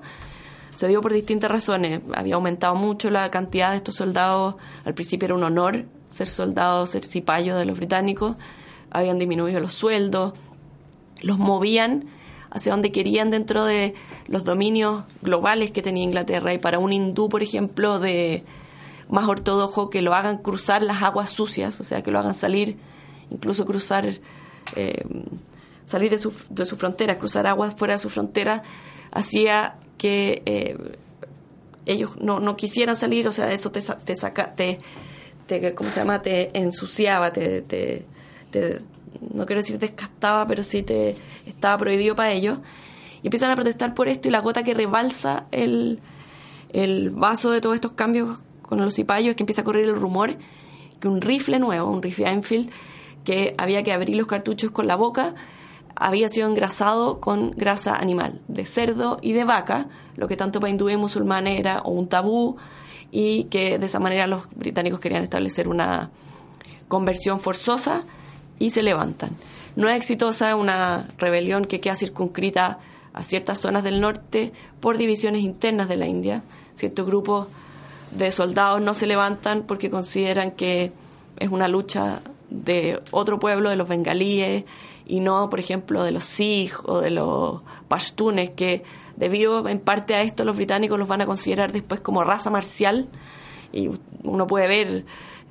Speaker 4: se dio por distintas razones. Había aumentado mucho la cantidad de estos soldados. Al principio era un honor ser soldado, ser cipayo de los británicos. Habían disminuido los sueldos los movían hacia donde querían dentro de los dominios globales que tenía Inglaterra. Y para un hindú, por ejemplo, de más ortodoxo, que lo hagan cruzar las aguas sucias, o sea, que lo hagan salir, incluso cruzar, eh, salir de su, de su frontera, cruzar aguas fuera de su frontera, hacía que eh, ellos no, no quisieran salir, o sea, eso te, te saca, te, te, ¿cómo se llama? Te ensuciaba, te, no quiero decir descastaba, pero sí te estaba prohibido para ellos. Y empiezan a protestar por esto y la gota que rebalsa el, el vaso de todos estos cambios con los cipayos es que empieza a correr el rumor que un rifle nuevo, un rifle Enfield, que había que abrir los cartuchos con la boca, había sido engrasado con grasa animal, de cerdo y de vaca, lo que tanto para hindúes y musulmanes era un tabú y que de esa manera los británicos querían establecer una conversión forzosa y se levantan. No es exitosa una rebelión que queda circunscrita a ciertas zonas del norte por divisiones internas de la India. Ciertos grupos de soldados no se levantan porque consideran que es una lucha de otro pueblo, de los bengalíes, y no, por ejemplo, de los Sikh o de los Pashtunes, que debido en parte a esto los británicos los van a considerar después como raza marcial, y uno puede ver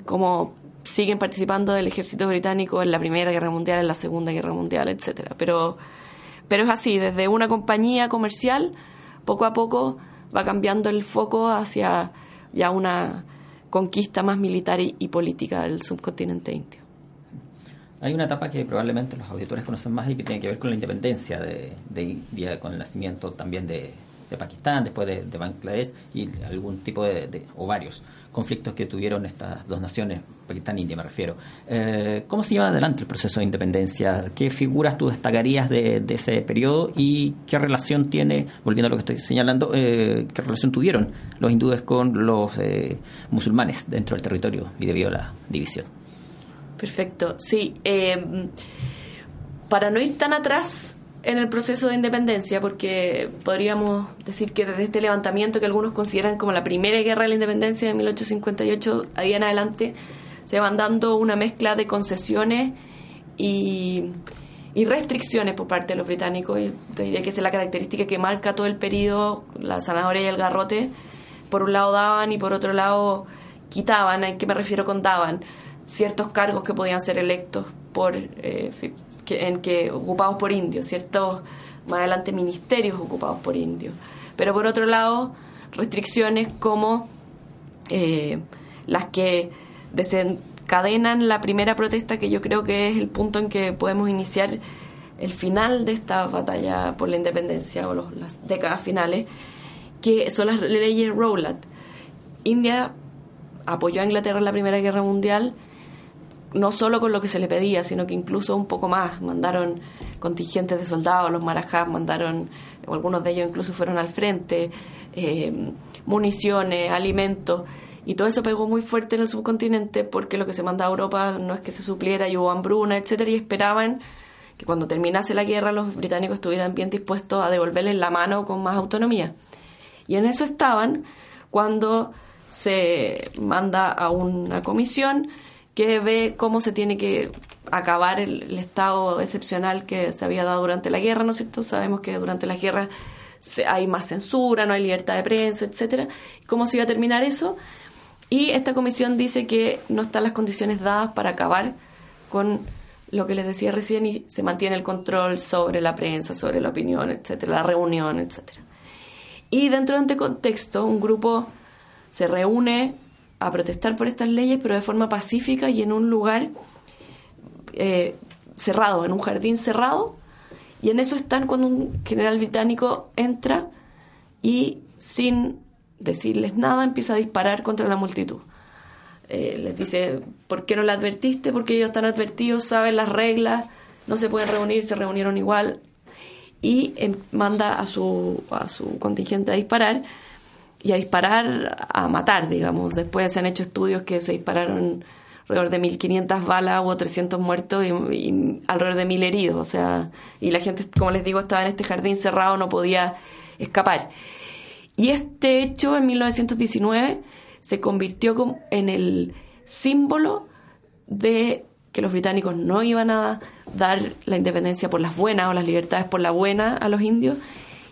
Speaker 4: como siguen participando del ejército británico en la Primera Guerra Mundial, en la Segunda Guerra Mundial, etcétera. Pero, pero es así, desde una compañía comercial, poco a poco va cambiando el foco hacia ya una conquista más militar y, política del subcontinente indio.
Speaker 2: Hay una etapa que probablemente los auditores conocen más y que tiene que ver con la independencia de, de India, con el nacimiento también de, de Pakistán, después de, de, Bangladesh y algún tipo de, o varios conflictos que tuvieron estas dos naciones, Pakistán e India me refiero. Eh, ¿Cómo se lleva adelante el proceso de independencia? ¿Qué figuras tú destacarías de, ese periodo y qué relación tiene, volviendo a lo que estoy señalando, eh, qué relación tuvieron los hindúes con los eh, musulmanes dentro del territorio y debido a la división?
Speaker 4: Perfecto, sí. para no ir tan atrás, en el proceso de independencia, porque podríamos decir que desde este levantamiento que algunos consideran como la primera guerra de la independencia de 1858, ahí en adelante, se van dando una mezcla de concesiones y, restricciones por parte de los británicos. Y te diría que esa es la característica que marca todo el periodo, la zanahoria y el garrote. Por un lado daban y por otro lado quitaban. ¿A qué me refiero con daban? Ciertos cargos que podían ser electos por eh, en que ocupados por indios, ciertos más adelante ministerios ocupados por indios. Pero por otro lado, restricciones como eh, las que desencadenan la primera protesta, que yo creo que es el punto en que podemos iniciar el final de esta batalla por la independencia o las décadas finales, que son las leyes Rowlatt. India apoyó a Inglaterra en la Primera Guerra Mundial no solo con lo que se le pedía, sino que incluso un poco más. Mandaron contingentes de soldados, los marajás mandaron, algunos de ellos incluso fueron al frente, eh, municiones, alimentos. Y todo eso pegó muy fuerte en el subcontinente porque lo que se mandaba a Europa no es que se supliera y hubo hambruna, etcétera, y esperaban que cuando terminase la guerra los británicos estuvieran bien dispuestos a devolverles la mano con más autonomía. Y en eso estaban cuando se manda a una comisión que ve cómo se tiene que acabar el, estado excepcional que se había dado durante la guerra, ¿no es cierto? Sabemos que durante la guerra hay más censura, no hay libertad de prensa, etcétera. ¿Cómo se iba a terminar eso? Y esta comisión dice que no están las condiciones dadas para acabar con lo que les decía recién y se mantiene el control sobre la prensa, sobre la opinión, etcétera, la reunión, etcétera. Y dentro de este contexto, un grupo se reúne a protestar por estas leyes, pero de forma pacífica y en un lugar eh, cerrado, en un jardín cerrado. Y en eso están cuando un general británico entra y sin decirles nada empieza a disparar contra la multitud. Eh, les dice, ¿por qué no la advertiste? Porque ellos están advertidos, saben las reglas, no se pueden reunir, se reunieron igual. Y em, manda a su, a su contingente a disparar y a disparar a matar, digamos. Después se han hecho estudios que se dispararon alrededor de 1.500 balas, hubo 300 muertos y, alrededor de 1.000 heridos. O sea, y la gente, como les digo, estaba en este jardín cerrado, no podía escapar. Y este hecho en 1919 se convirtió en el símbolo de que los británicos no iban a dar la independencia por las buenas o las libertades por la buena a los indios.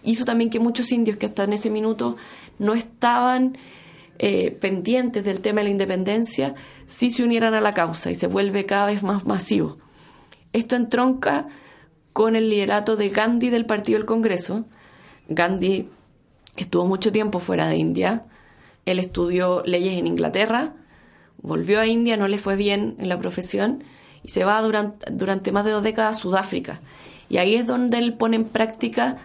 Speaker 4: Hizo también que muchos indios que hasta en ese minuto no estaban eh, pendientes del tema de la independencia, sí se unieran a la causa y se vuelve cada vez más masivo. Esto entronca con el liderato de Gandhi del Partido del Congreso. Gandhi estuvo mucho tiempo fuera de India, él estudió leyes en Inglaterra, volvió a India, no le fue bien en la profesión y se va durante, durante más de dos décadas a Sudáfrica. Y ahí es donde él pone en práctica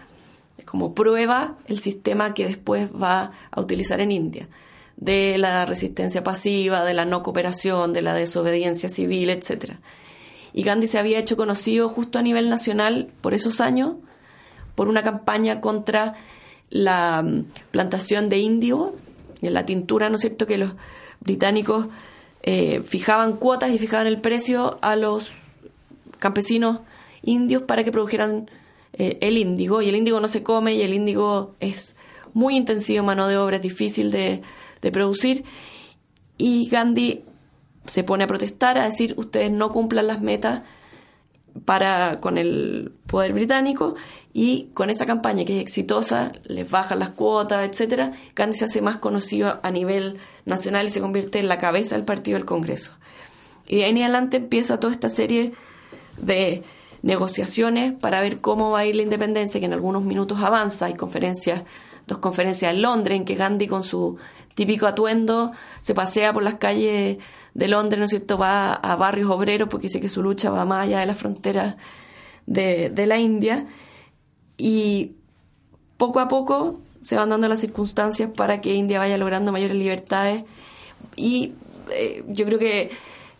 Speaker 4: como prueba el sistema que después va a utilizar en India, de la resistencia pasiva, de la no cooperación, de la desobediencia civil, etc. Y Gandhi se había hecho conocido justo a nivel nacional por esos años, por una campaña contra la mm, plantación de indio, la tintura, ¿no es cierto?, que los británicos eh, fijaban cuotas y fijaban el precio a los campesinos indios para que produjeran eh, el índigo, y el índigo no se come y el índigo es muy intensivo, mano de obra, es difícil de, de producir, y Gandhi se pone a protestar, a decir, ustedes no cumplan las metas para con el poder británico y con esa campaña que es exitosa, les bajan las cuotas, etcétera, Gandhi se hace más conocido a nivel nacional y se convierte en la cabeza del partido del Congreso. Y de ahí en adelante empieza toda esta serie de negociaciones para ver cómo va a ir la independencia, que en algunos minutos avanza. Hay conferencias, dos conferencias en Londres, en que Gandhi con su típico atuendo se pasea por las calles de Londres, ¿no es cierto? Va a barrios obreros porque dice que su lucha va más allá de las fronteras de, de la India. Y poco a poco se van dando las circunstancias para que India vaya logrando mayores libertades y eh, yo creo que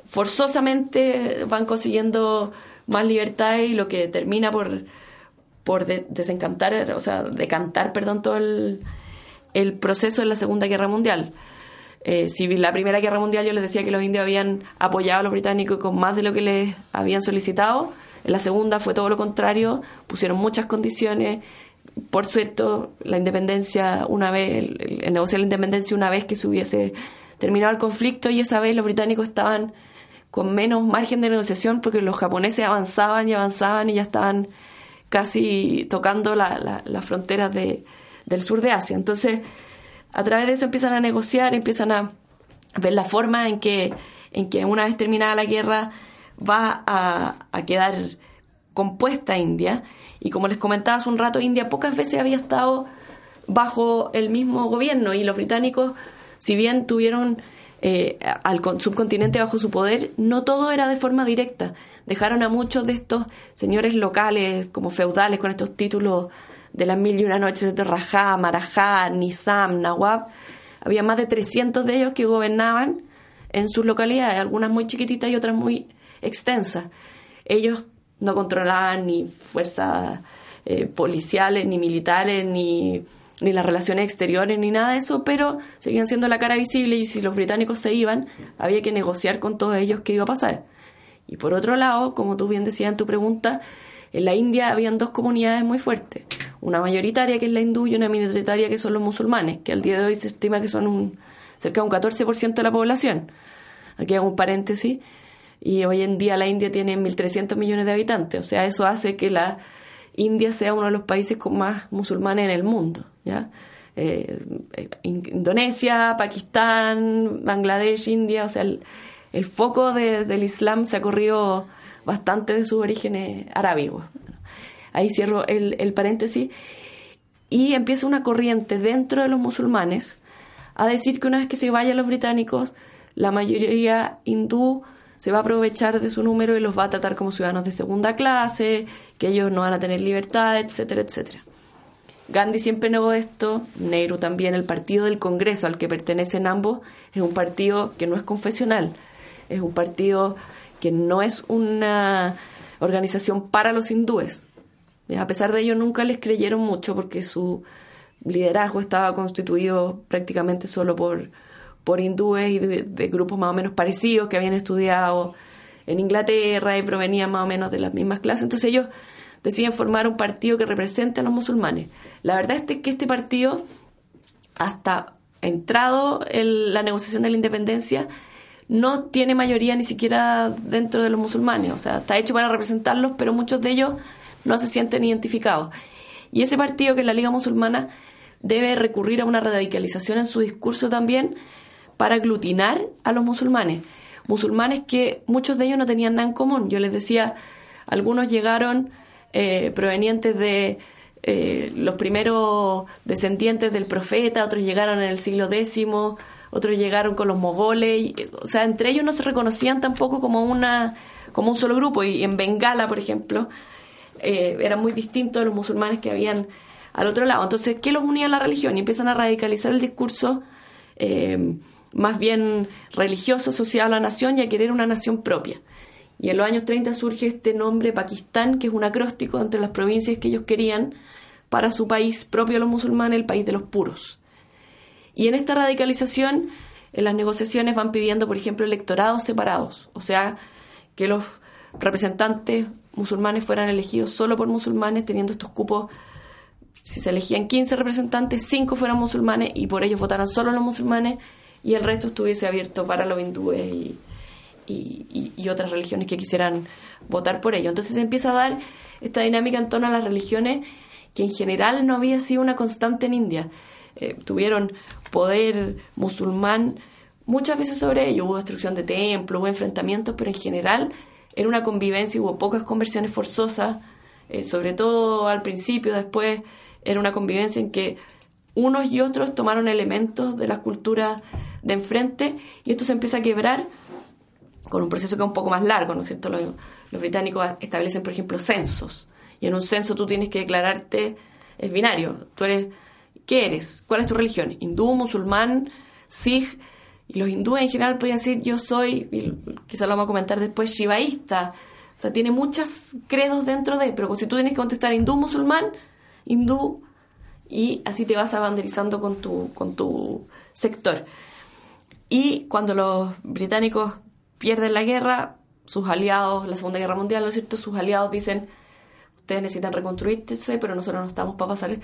Speaker 4: forzosamente van consiguiendo más libertad y lo que termina por, por desencantar, o sea, decantar, perdón, todo el, el proceso de la Segunda Guerra Mundial. Eh, si la Primera Guerra Mundial yo les decía que los indios habían apoyado a los británicos con más de lo que les habían solicitado, en la Segunda fue todo lo contrario, pusieron muchas condiciones. Por cierto, la independencia, una vez, el, el la independencia una vez que se hubiese terminado el conflicto y esa vez los británicos estaban con menos margen de negociación porque los japoneses avanzaban y avanzaban y ya estaban casi tocando las fronteras de, del sur de Asia. Entonces, a través de eso empiezan a negociar, empiezan a ver la forma en que, en que una vez terminada la guerra va a, a quedar compuesta India. Y como les comentaba hace un rato, India pocas veces había estado bajo el mismo gobierno y los británicos, si bien tuvieron eh, al subcontinente bajo su poder, no todo era de forma directa. Dejaron a muchos de estos señores locales, como feudales, con estos títulos de las mil y una noches de Rajá, Marajá, Nizam, Nawab. Había más de 300 de ellos que gobernaban en sus localidades, algunas muy chiquititas y otras muy extensas. Ellos no controlaban ni fuerzas eh, policiales, ni militares, ni ni las relaciones exteriores, ni nada de eso, pero seguían siendo la cara visible y si los británicos se iban, había que negociar con todos ellos qué iba a pasar. Y por otro lado, como tú bien decías en tu pregunta, en la India habían dos comunidades muy fuertes, una mayoritaria que es la hindú y una minoritaria que son los musulmanes, que al día de hoy se estima que son un, cerca de un 14% de la población. Aquí hago un paréntesis. Y hoy en día la India tiene 1.300 millones de habitantes, o sea, eso hace que la India sea uno de los países con más musulmanes en el mundo. ¿Ya? Eh, eh, Indonesia, Pakistán, Bangladesh, India, o sea, el, foco del Islam se ha corrido bastante de sus orígenes arábigos. Ahí cierro el, paréntesis. y empieza una corriente dentro de los musulmanes a decir que una vez que se vayan los británicos, la mayoría hindú se va a aprovechar de su número y los va a tratar como ciudadanos de segunda clase, que ellos no van a tener libertad, etcétera, etcétera. Gandhi siempre negó esto, Nehru también, el partido del Congreso al que pertenecen ambos es un partido que no es confesional, es un partido que no es una organización para los hindúes. A pesar de ello, nunca les creyeron mucho porque su liderazgo estaba constituido prácticamente solo por por hindúes y de, grupos más o menos parecidos que habían estudiado en Inglaterra y provenían más o menos de las mismas clases. Entonces ellos deciden formar un partido que represente a los musulmanes. La verdad es que este partido, hasta entrado en la negociación de la independencia, no tiene mayoría ni siquiera dentro de los musulmanes. O sea, está hecho para representarlos, pero muchos de ellos no se sienten identificados. Y ese partido, que es la Liga Musulmana, debe recurrir a una radicalización en su discurso también, para aglutinar a los musulmanes. Musulmanes que muchos de ellos no tenían nada en común. Yo les decía, algunos llegaron eh, provenientes de eh, los primeros descendientes del profeta, otros llegaron en el siglo X, otros llegaron con los mogoles, o sea, entre ellos no se reconocían tampoco como una como un solo grupo y en Bengala, por ejemplo, eh, eran muy distintos de los musulmanes que habían al otro lado. Entonces, ¿qué los unía a la religión? Y empiezan a radicalizar el discurso más bien religioso asociado a la nación y a querer una nación propia. Y en los años 30 surge este nombre Pakistán, que es un acróstico entre las provincias que ellos querían para su país propio a los musulmanes, el país de los puros. Y en esta radicalización, en las negociaciones van pidiendo, por ejemplo, electorados separados, o sea, que los representantes musulmanes fueran elegidos solo por musulmanes, teniendo estos cupos, si se elegían 15 representantes, 5 fueran musulmanes y por ellos votaran solo los musulmanes y el resto estuviese abierto para los hindúes y, y, otras religiones que quisieran votar por ello. Entonces se empieza a dar esta dinámica en torno a las religiones que en general no había sido una constante en India. Eh, tuvieron poder musulmán muchas veces sobre ello, hubo destrucción de templos, hubo enfrentamientos, pero en general era una convivencia, hubo pocas conversiones forzosas, eh, sobre todo al principio, después era una convivencia en que unos y otros tomaron elementos de las culturas de enfrente y esto se empieza a quebrar con un proceso que es un poco más largo, ¿no es cierto? Los, británicos establecen, por ejemplo, censos y en un censo tú tienes que declararte, es binario, tú eres, ¿qué eres? ¿Cuál es tu religión? Hindú, musulmán, sikh, y los hindúes en general podían decir yo soy, y quizás lo vamos a comentar después, shivaísta, o sea, tiene muchos credos dentro de, pero si tú tienes que contestar hindú, musulmán, hindú, y así te vas abanderizando con tu, con tu sector. Y cuando los británicos pierden la guerra, sus aliados, la Segunda Guerra Mundial, ¿no es cierto? Sus aliados dicen, ustedes necesitan reconstruirse, pero nosotros no estamos para pasar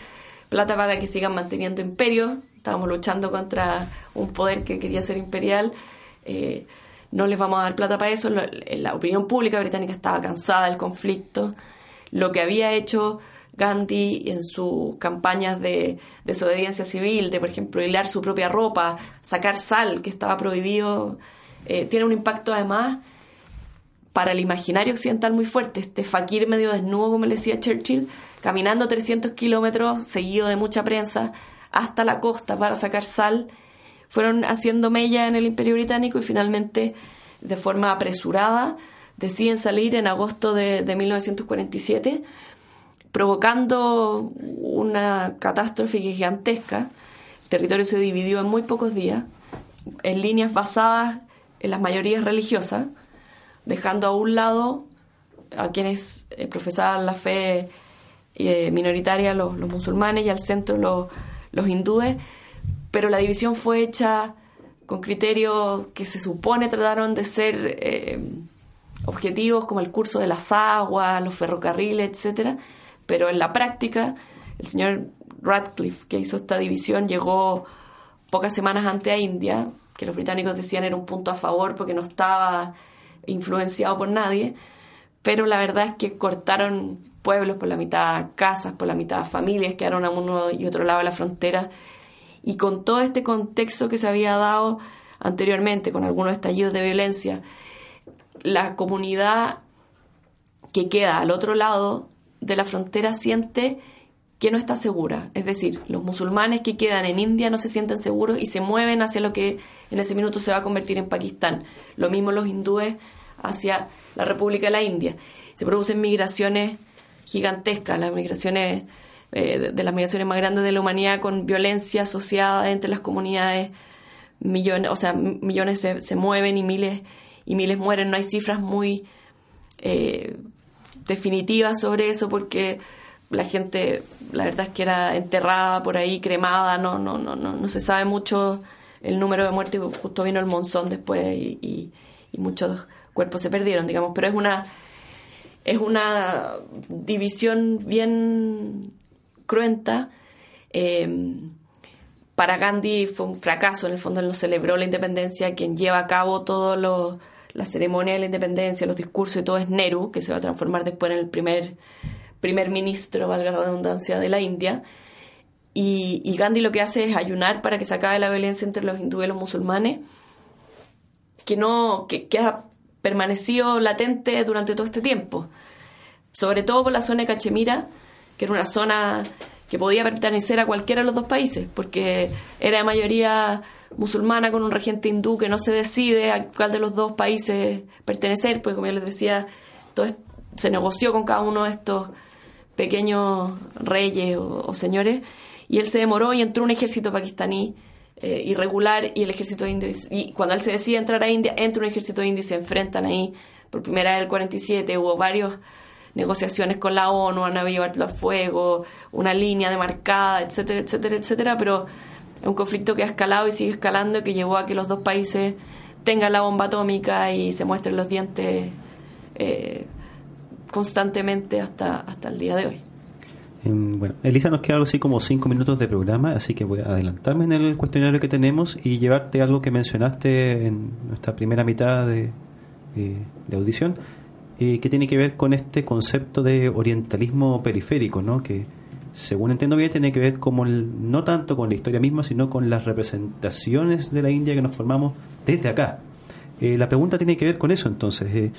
Speaker 4: plata para que sigan manteniendo imperio. Estábamos luchando contra un poder que quería ser imperial. Eh, no les vamos a dar plata para eso. La opinión pública británica estaba cansada del conflicto. Lo que había hecho Gandhi en sus campañas de desobediencia civil, de por ejemplo hilar su propia ropa, sacar sal que estaba prohibido, eh, tiene un impacto además para el imaginario occidental muy fuerte. Este fakir medio desnudo, como le decía Churchill, caminando 300 kilómetros, seguido de mucha prensa, hasta la costa para sacar sal, fueron haciendo mella en el Imperio Británico y finalmente, de forma apresurada, deciden salir en agosto de, de 1947 provocando una catástrofe gigantesca. El territorio se dividió en muy pocos días, en líneas basadas en las mayorías religiosas, dejando a un lado a quienes eh, profesaban la fe eh, minoritaria, los, musulmanes, y al centro los, los hindúes, pero la división fue hecha con criterios que se supone trataron de ser eh, objetivos como el curso de las aguas, los ferrocarriles, etcétera, pero en la práctica el señor Radcliffe, que hizo esta división, llegó pocas semanas antes a India, que los británicos decían era un punto a favor porque no estaba influenciado por nadie, pero la verdad es que cortaron pueblos por la mitad, casas por la mitad, familias quedaron a uno y otro lado de la frontera, y con todo este contexto que se había dado anteriormente, con algunos estallidos de violencia, la comunidad que queda al otro lado de la frontera siente que no está segura. Es decir, los musulmanes que quedan en India no se sienten seguros y se mueven hacia lo que en ese minuto se va a convertir en Pakistán. Lo mismo los hindúes hacia la República de la India. Se producen migraciones gigantescas, las migraciones eh, de, las migraciones más grandes de la humanidad con violencia asociada entre las comunidades. Millones, o sea, millones se, se mueven y miles y miles mueren. No hay cifras muy eh, definitivas sobre eso porque la gente, la verdad es que era enterrada por ahí, cremada, no, no, no, no, no se sabe mucho el número de muertes, justo vino el monzón después y, muchos cuerpos se perdieron, digamos, pero es una es una división bien cruenta. Em, para Gandhi fue un fracaso, en el fondo él no celebró la independencia, quien lleva a cabo todo lo, la ceremonia de la independencia, los discursos y todo es Nehru, que se va a transformar después en el primer primer ministro, valga la redundancia, de la India. Y, Gandhi lo que hace es ayunar para que se acabe la violencia entre los hindúes y los musulmanes, que, no, que, ha permanecido latente durante todo este tiempo. Sobre todo por la zona de Cachemira, que era una zona que podía pertenecer a cualquiera de los dos países, porque era de mayoría musulmana con un regente hindú que no se decide a cuál de los dos países pertenecer, pues como ya les decía, todo se negoció con cada uno de estos pequeños reyes o, señores, y él se demoró y entró un ejército pakistaní eh, irregular y el ejército indio, y cuando él se decide entrar a India, entra un ejército indio y se enfrentan ahí. Por primera vez el 47, hubo varias negociaciones con la ONU, han habido a fuego, una línea demarcada, etcétera, etcétera, etcétera, pero es un conflicto que ha escalado y sigue escalando, que llevó a que los dos países tengan la bomba atómica y se muestren los dientes eh, constantemente hasta, hasta el día de hoy.
Speaker 3: Bueno, Elisa, nos queda algo así como cinco minutos de programa, así que voy a adelantarme en el cuestionario que tenemos y llevarte algo que mencionaste en nuestra primera mitad de, eh, de audición, eh, que tiene que ver con este concepto de orientalismo periférico, ¿no? que según entiendo bien tiene que ver como no tanto con la historia misma, sino con las representaciones de la India que nos formamos desde acá. Eh, la pregunta tiene que ver con eso entonces.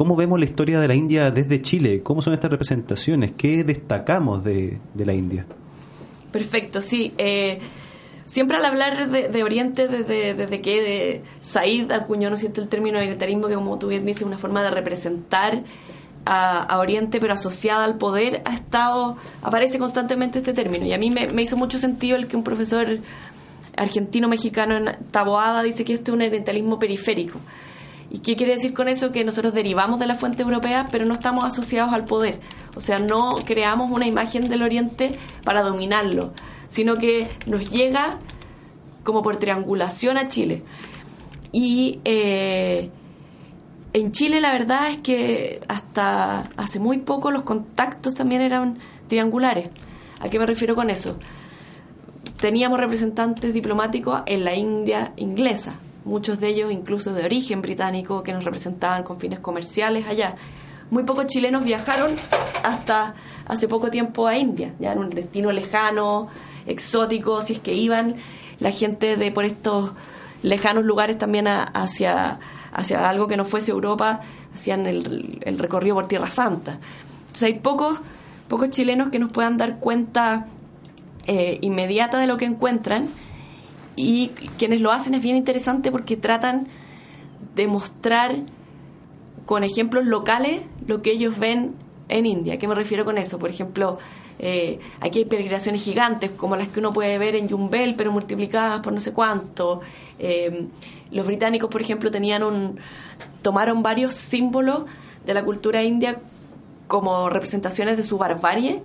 Speaker 3: ¿Cómo vemos la historia de la India desde Chile? ¿Cómo son estas representaciones? ¿Qué destacamos de, la India?
Speaker 4: Perfecto, sí. Eh, siempre al hablar de, Oriente, desde, que de Said acuñó ¿no el término orientalismo, que como tú bien dices, es una forma de representar a, Oriente, pero asociada al poder, ha estado, aparece constantemente este término. Y a mí me, me hizo mucho sentido el que un profesor argentino-mexicano en Taboada dice que esto es un orientalismo periférico. ¿Y qué quiere decir con eso? Que nosotros derivamos de la fuente europea, pero no estamos asociados al poder. O sea, no creamos una imagen del Oriente para dominarlo, sino que nos llega como por triangulación a Chile. Y eh, en Chile la verdad es que hasta hace muy poco los contactos también eran triangulares. ¿A qué me refiero con eso? Teníamos representantes diplomáticos en la India inglesa, muchos de ellos incluso de origen británico, que nos representaban con fines comerciales allá. Muy pocos chilenos viajaron hasta hace poco tiempo a India, ya en un destino lejano, exótico, si es que iban la gente de por estos lejanos lugares también hacia, hacia algo que no fuese Europa, hacían el, el recorrido por Tierra Santa. Entonces hay pocos, pocos chilenos que nos puedan dar cuenta eh, inmediata de lo que encuentran y quienes lo hacen es bien interesante porque tratan de mostrar con ejemplos locales lo que ellos ven en India. ¿A qué me refiero con eso? Por ejemplo, eh, aquí hay peregrinaciones gigantes como las que uno puede ver en Yumbel, pero multiplicadas por no sé cuánto. Eh, los británicos, por ejemplo, tenían un tomaron varios símbolos de la cultura india como representaciones de su barbarie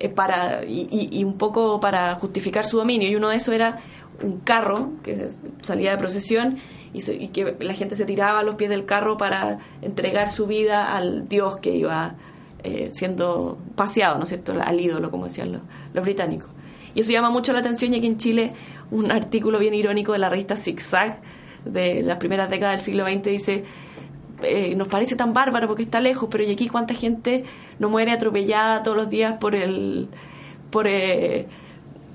Speaker 4: eh, para y, un poco para justificar su dominio y uno de esos era un carro que salía de procesión y, que la gente se tiraba a los pies del carro para entregar su vida al dios que iba eh, siendo paseado, ¿no es cierto?, al ídolo, como decían los, los, británicos. Y eso llama mucho la atención, y aquí en Chile un artículo bien irónico de la revista Zigzag de las primeras décadas del siglo XX dice eh, nos parece tan bárbaro porque está lejos, pero y aquí cuánta gente no muere atropellada todos los días por el por, eh,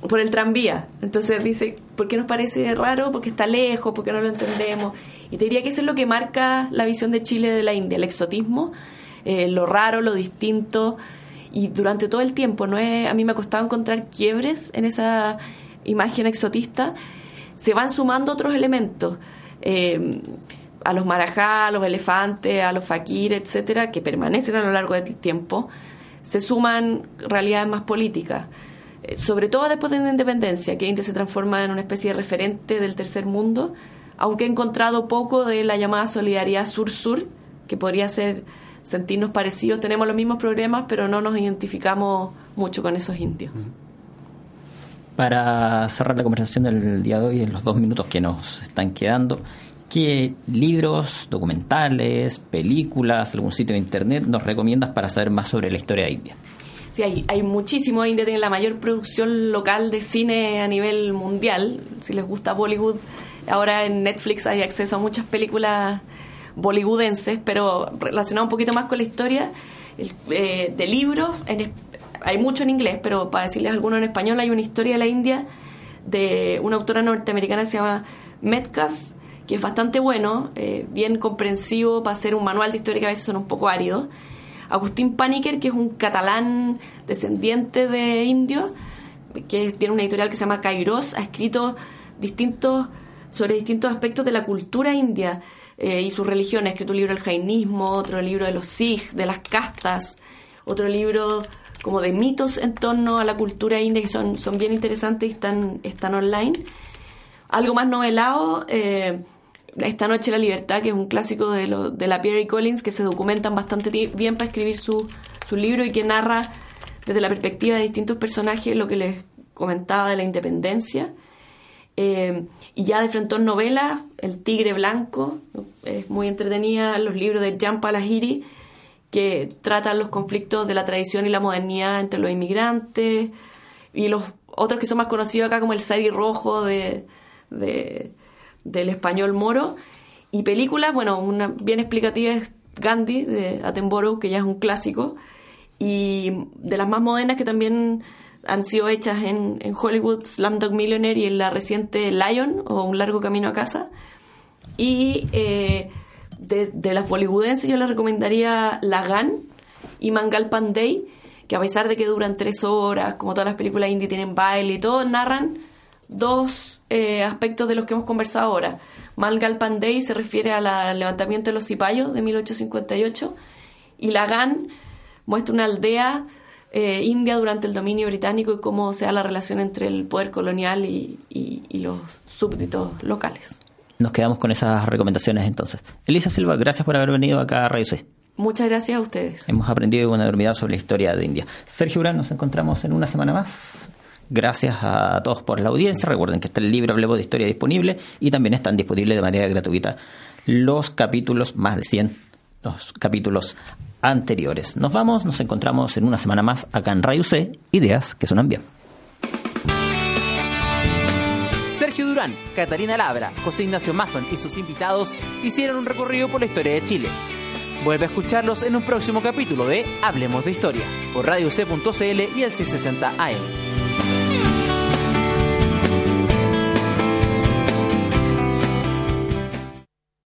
Speaker 4: por el tranvía. Entonces dice, ¿por qué nos parece raro? Porque está lejos, porque no lo entendemos. Y te diría que eso es lo que marca la visión de Chile de la India, el exotismo, eh, lo raro, lo distinto y durante todo el tiempo, no es, a mí me ha costado encontrar quiebres en esa imagen exotista, se van sumando otros elementos. Eh, a los marajá, a los elefantes, a los fakir, etcétera, que permanecen a lo largo del tiempo, se suman realidades más políticas. Eh, sobre todo después de la independencia, que India se transforma en una especie de referente del tercer mundo, aunque he encontrado poco de la llamada solidaridad sur-sur, que podría ser sentirnos parecidos, tenemos los mismos problemas, pero no nos identificamos mucho con esos indios.
Speaker 2: Para cerrar la conversación del día de hoy, en los dos minutos que nos están quedando, ¿qué libros, documentales, películas, algún sitio de internet nos recomiendas para saber más sobre la historia de India?
Speaker 4: Sí, hay, hay muchísimo. India tiene la mayor producción local de cine a nivel mundial. Si les gusta Bollywood, ahora en Netflix hay acceso a muchas películas bollywoodenses, pero relacionado un poquito más con la historia eh, de libros. hay mucho en inglés, pero para decirles alguno en español, hay una historia de la India de una autora norteamericana que se llama Metcalf, que es bastante bueno, eh, bien comprensivo para hacer un manual de historia que a veces son un poco áridos. Agustín Paniker, que es un catalán descendiente de indios, que tiene una editorial que se llama Kairos, ha escrito distintos sobre distintos aspectos de la cultura india eh, y sus religiones. Ha escrito un libro del jainismo, otro libro de los Sikh, de las castas, otro libro como de mitos en torno a la cultura india que son, son bien interesantes y están, están online. Algo más novelado, eh, Esta noche la libertad, que es un clásico de, lo, de la Pierre Collins, que se documentan bastante bien para escribir su, su libro y que narra desde la perspectiva de distintos personajes lo que les comentaba de la independencia. Eh, y ya de frente novelas, El Tigre Blanco, es muy entretenida, los libros de Jean Palahiri, que tratan los conflictos de la tradición y la modernidad entre los inmigrantes, y los otros que son más conocidos acá como El Sari Rojo de, del español moro, y películas, bueno, una bien explicativa es Gandhi de Attenborough, que ya es un clásico, y de las más modernas que también han sido hechas en, en Hollywood, Slumdog Millionaire y en la reciente Lion o Un largo camino a casa. Y eh, de, las bollywoodenses yo les recomendaría Lagan y Mangal Pandey, que a pesar de que duran tres horas, como todas las películas indie tienen baile y todo, narran dos eh, aspectos de los que hemos conversado ahora. Mangal Pandey se refiere al levantamiento de los cipayos de 1858 y Lagan muestra una aldea eh, India durante el dominio británico y cómo se da la relación entre el poder colonial y, los súbditos locales.
Speaker 2: Nos quedamos con esas recomendaciones entonces. Elisa Silva, gracias por haber venido acá a Radio C.
Speaker 4: Muchas gracias a ustedes.
Speaker 2: Hemos aprendido una enormidad sobre la historia de India. Sergio Urán, nos encontramos en una semana más. Gracias a todos por la audiencia. Recuerden que está el libro Hablemos de Historia disponible y también están disponibles de manera gratuita los capítulos, más de 100, los capítulos anteriores. Nos vamos, nos encontramos en una semana más acá en Radio C, ideas que suenan bien.
Speaker 1: Sergio Durán, Catarina Labra, José Ignacio Mason y sus invitados hicieron un recorrido por la historia de Chile. Vuelve a escucharlos en un próximo capítulo de Hablemos de Historia por Radio C.cl y el 660 AM.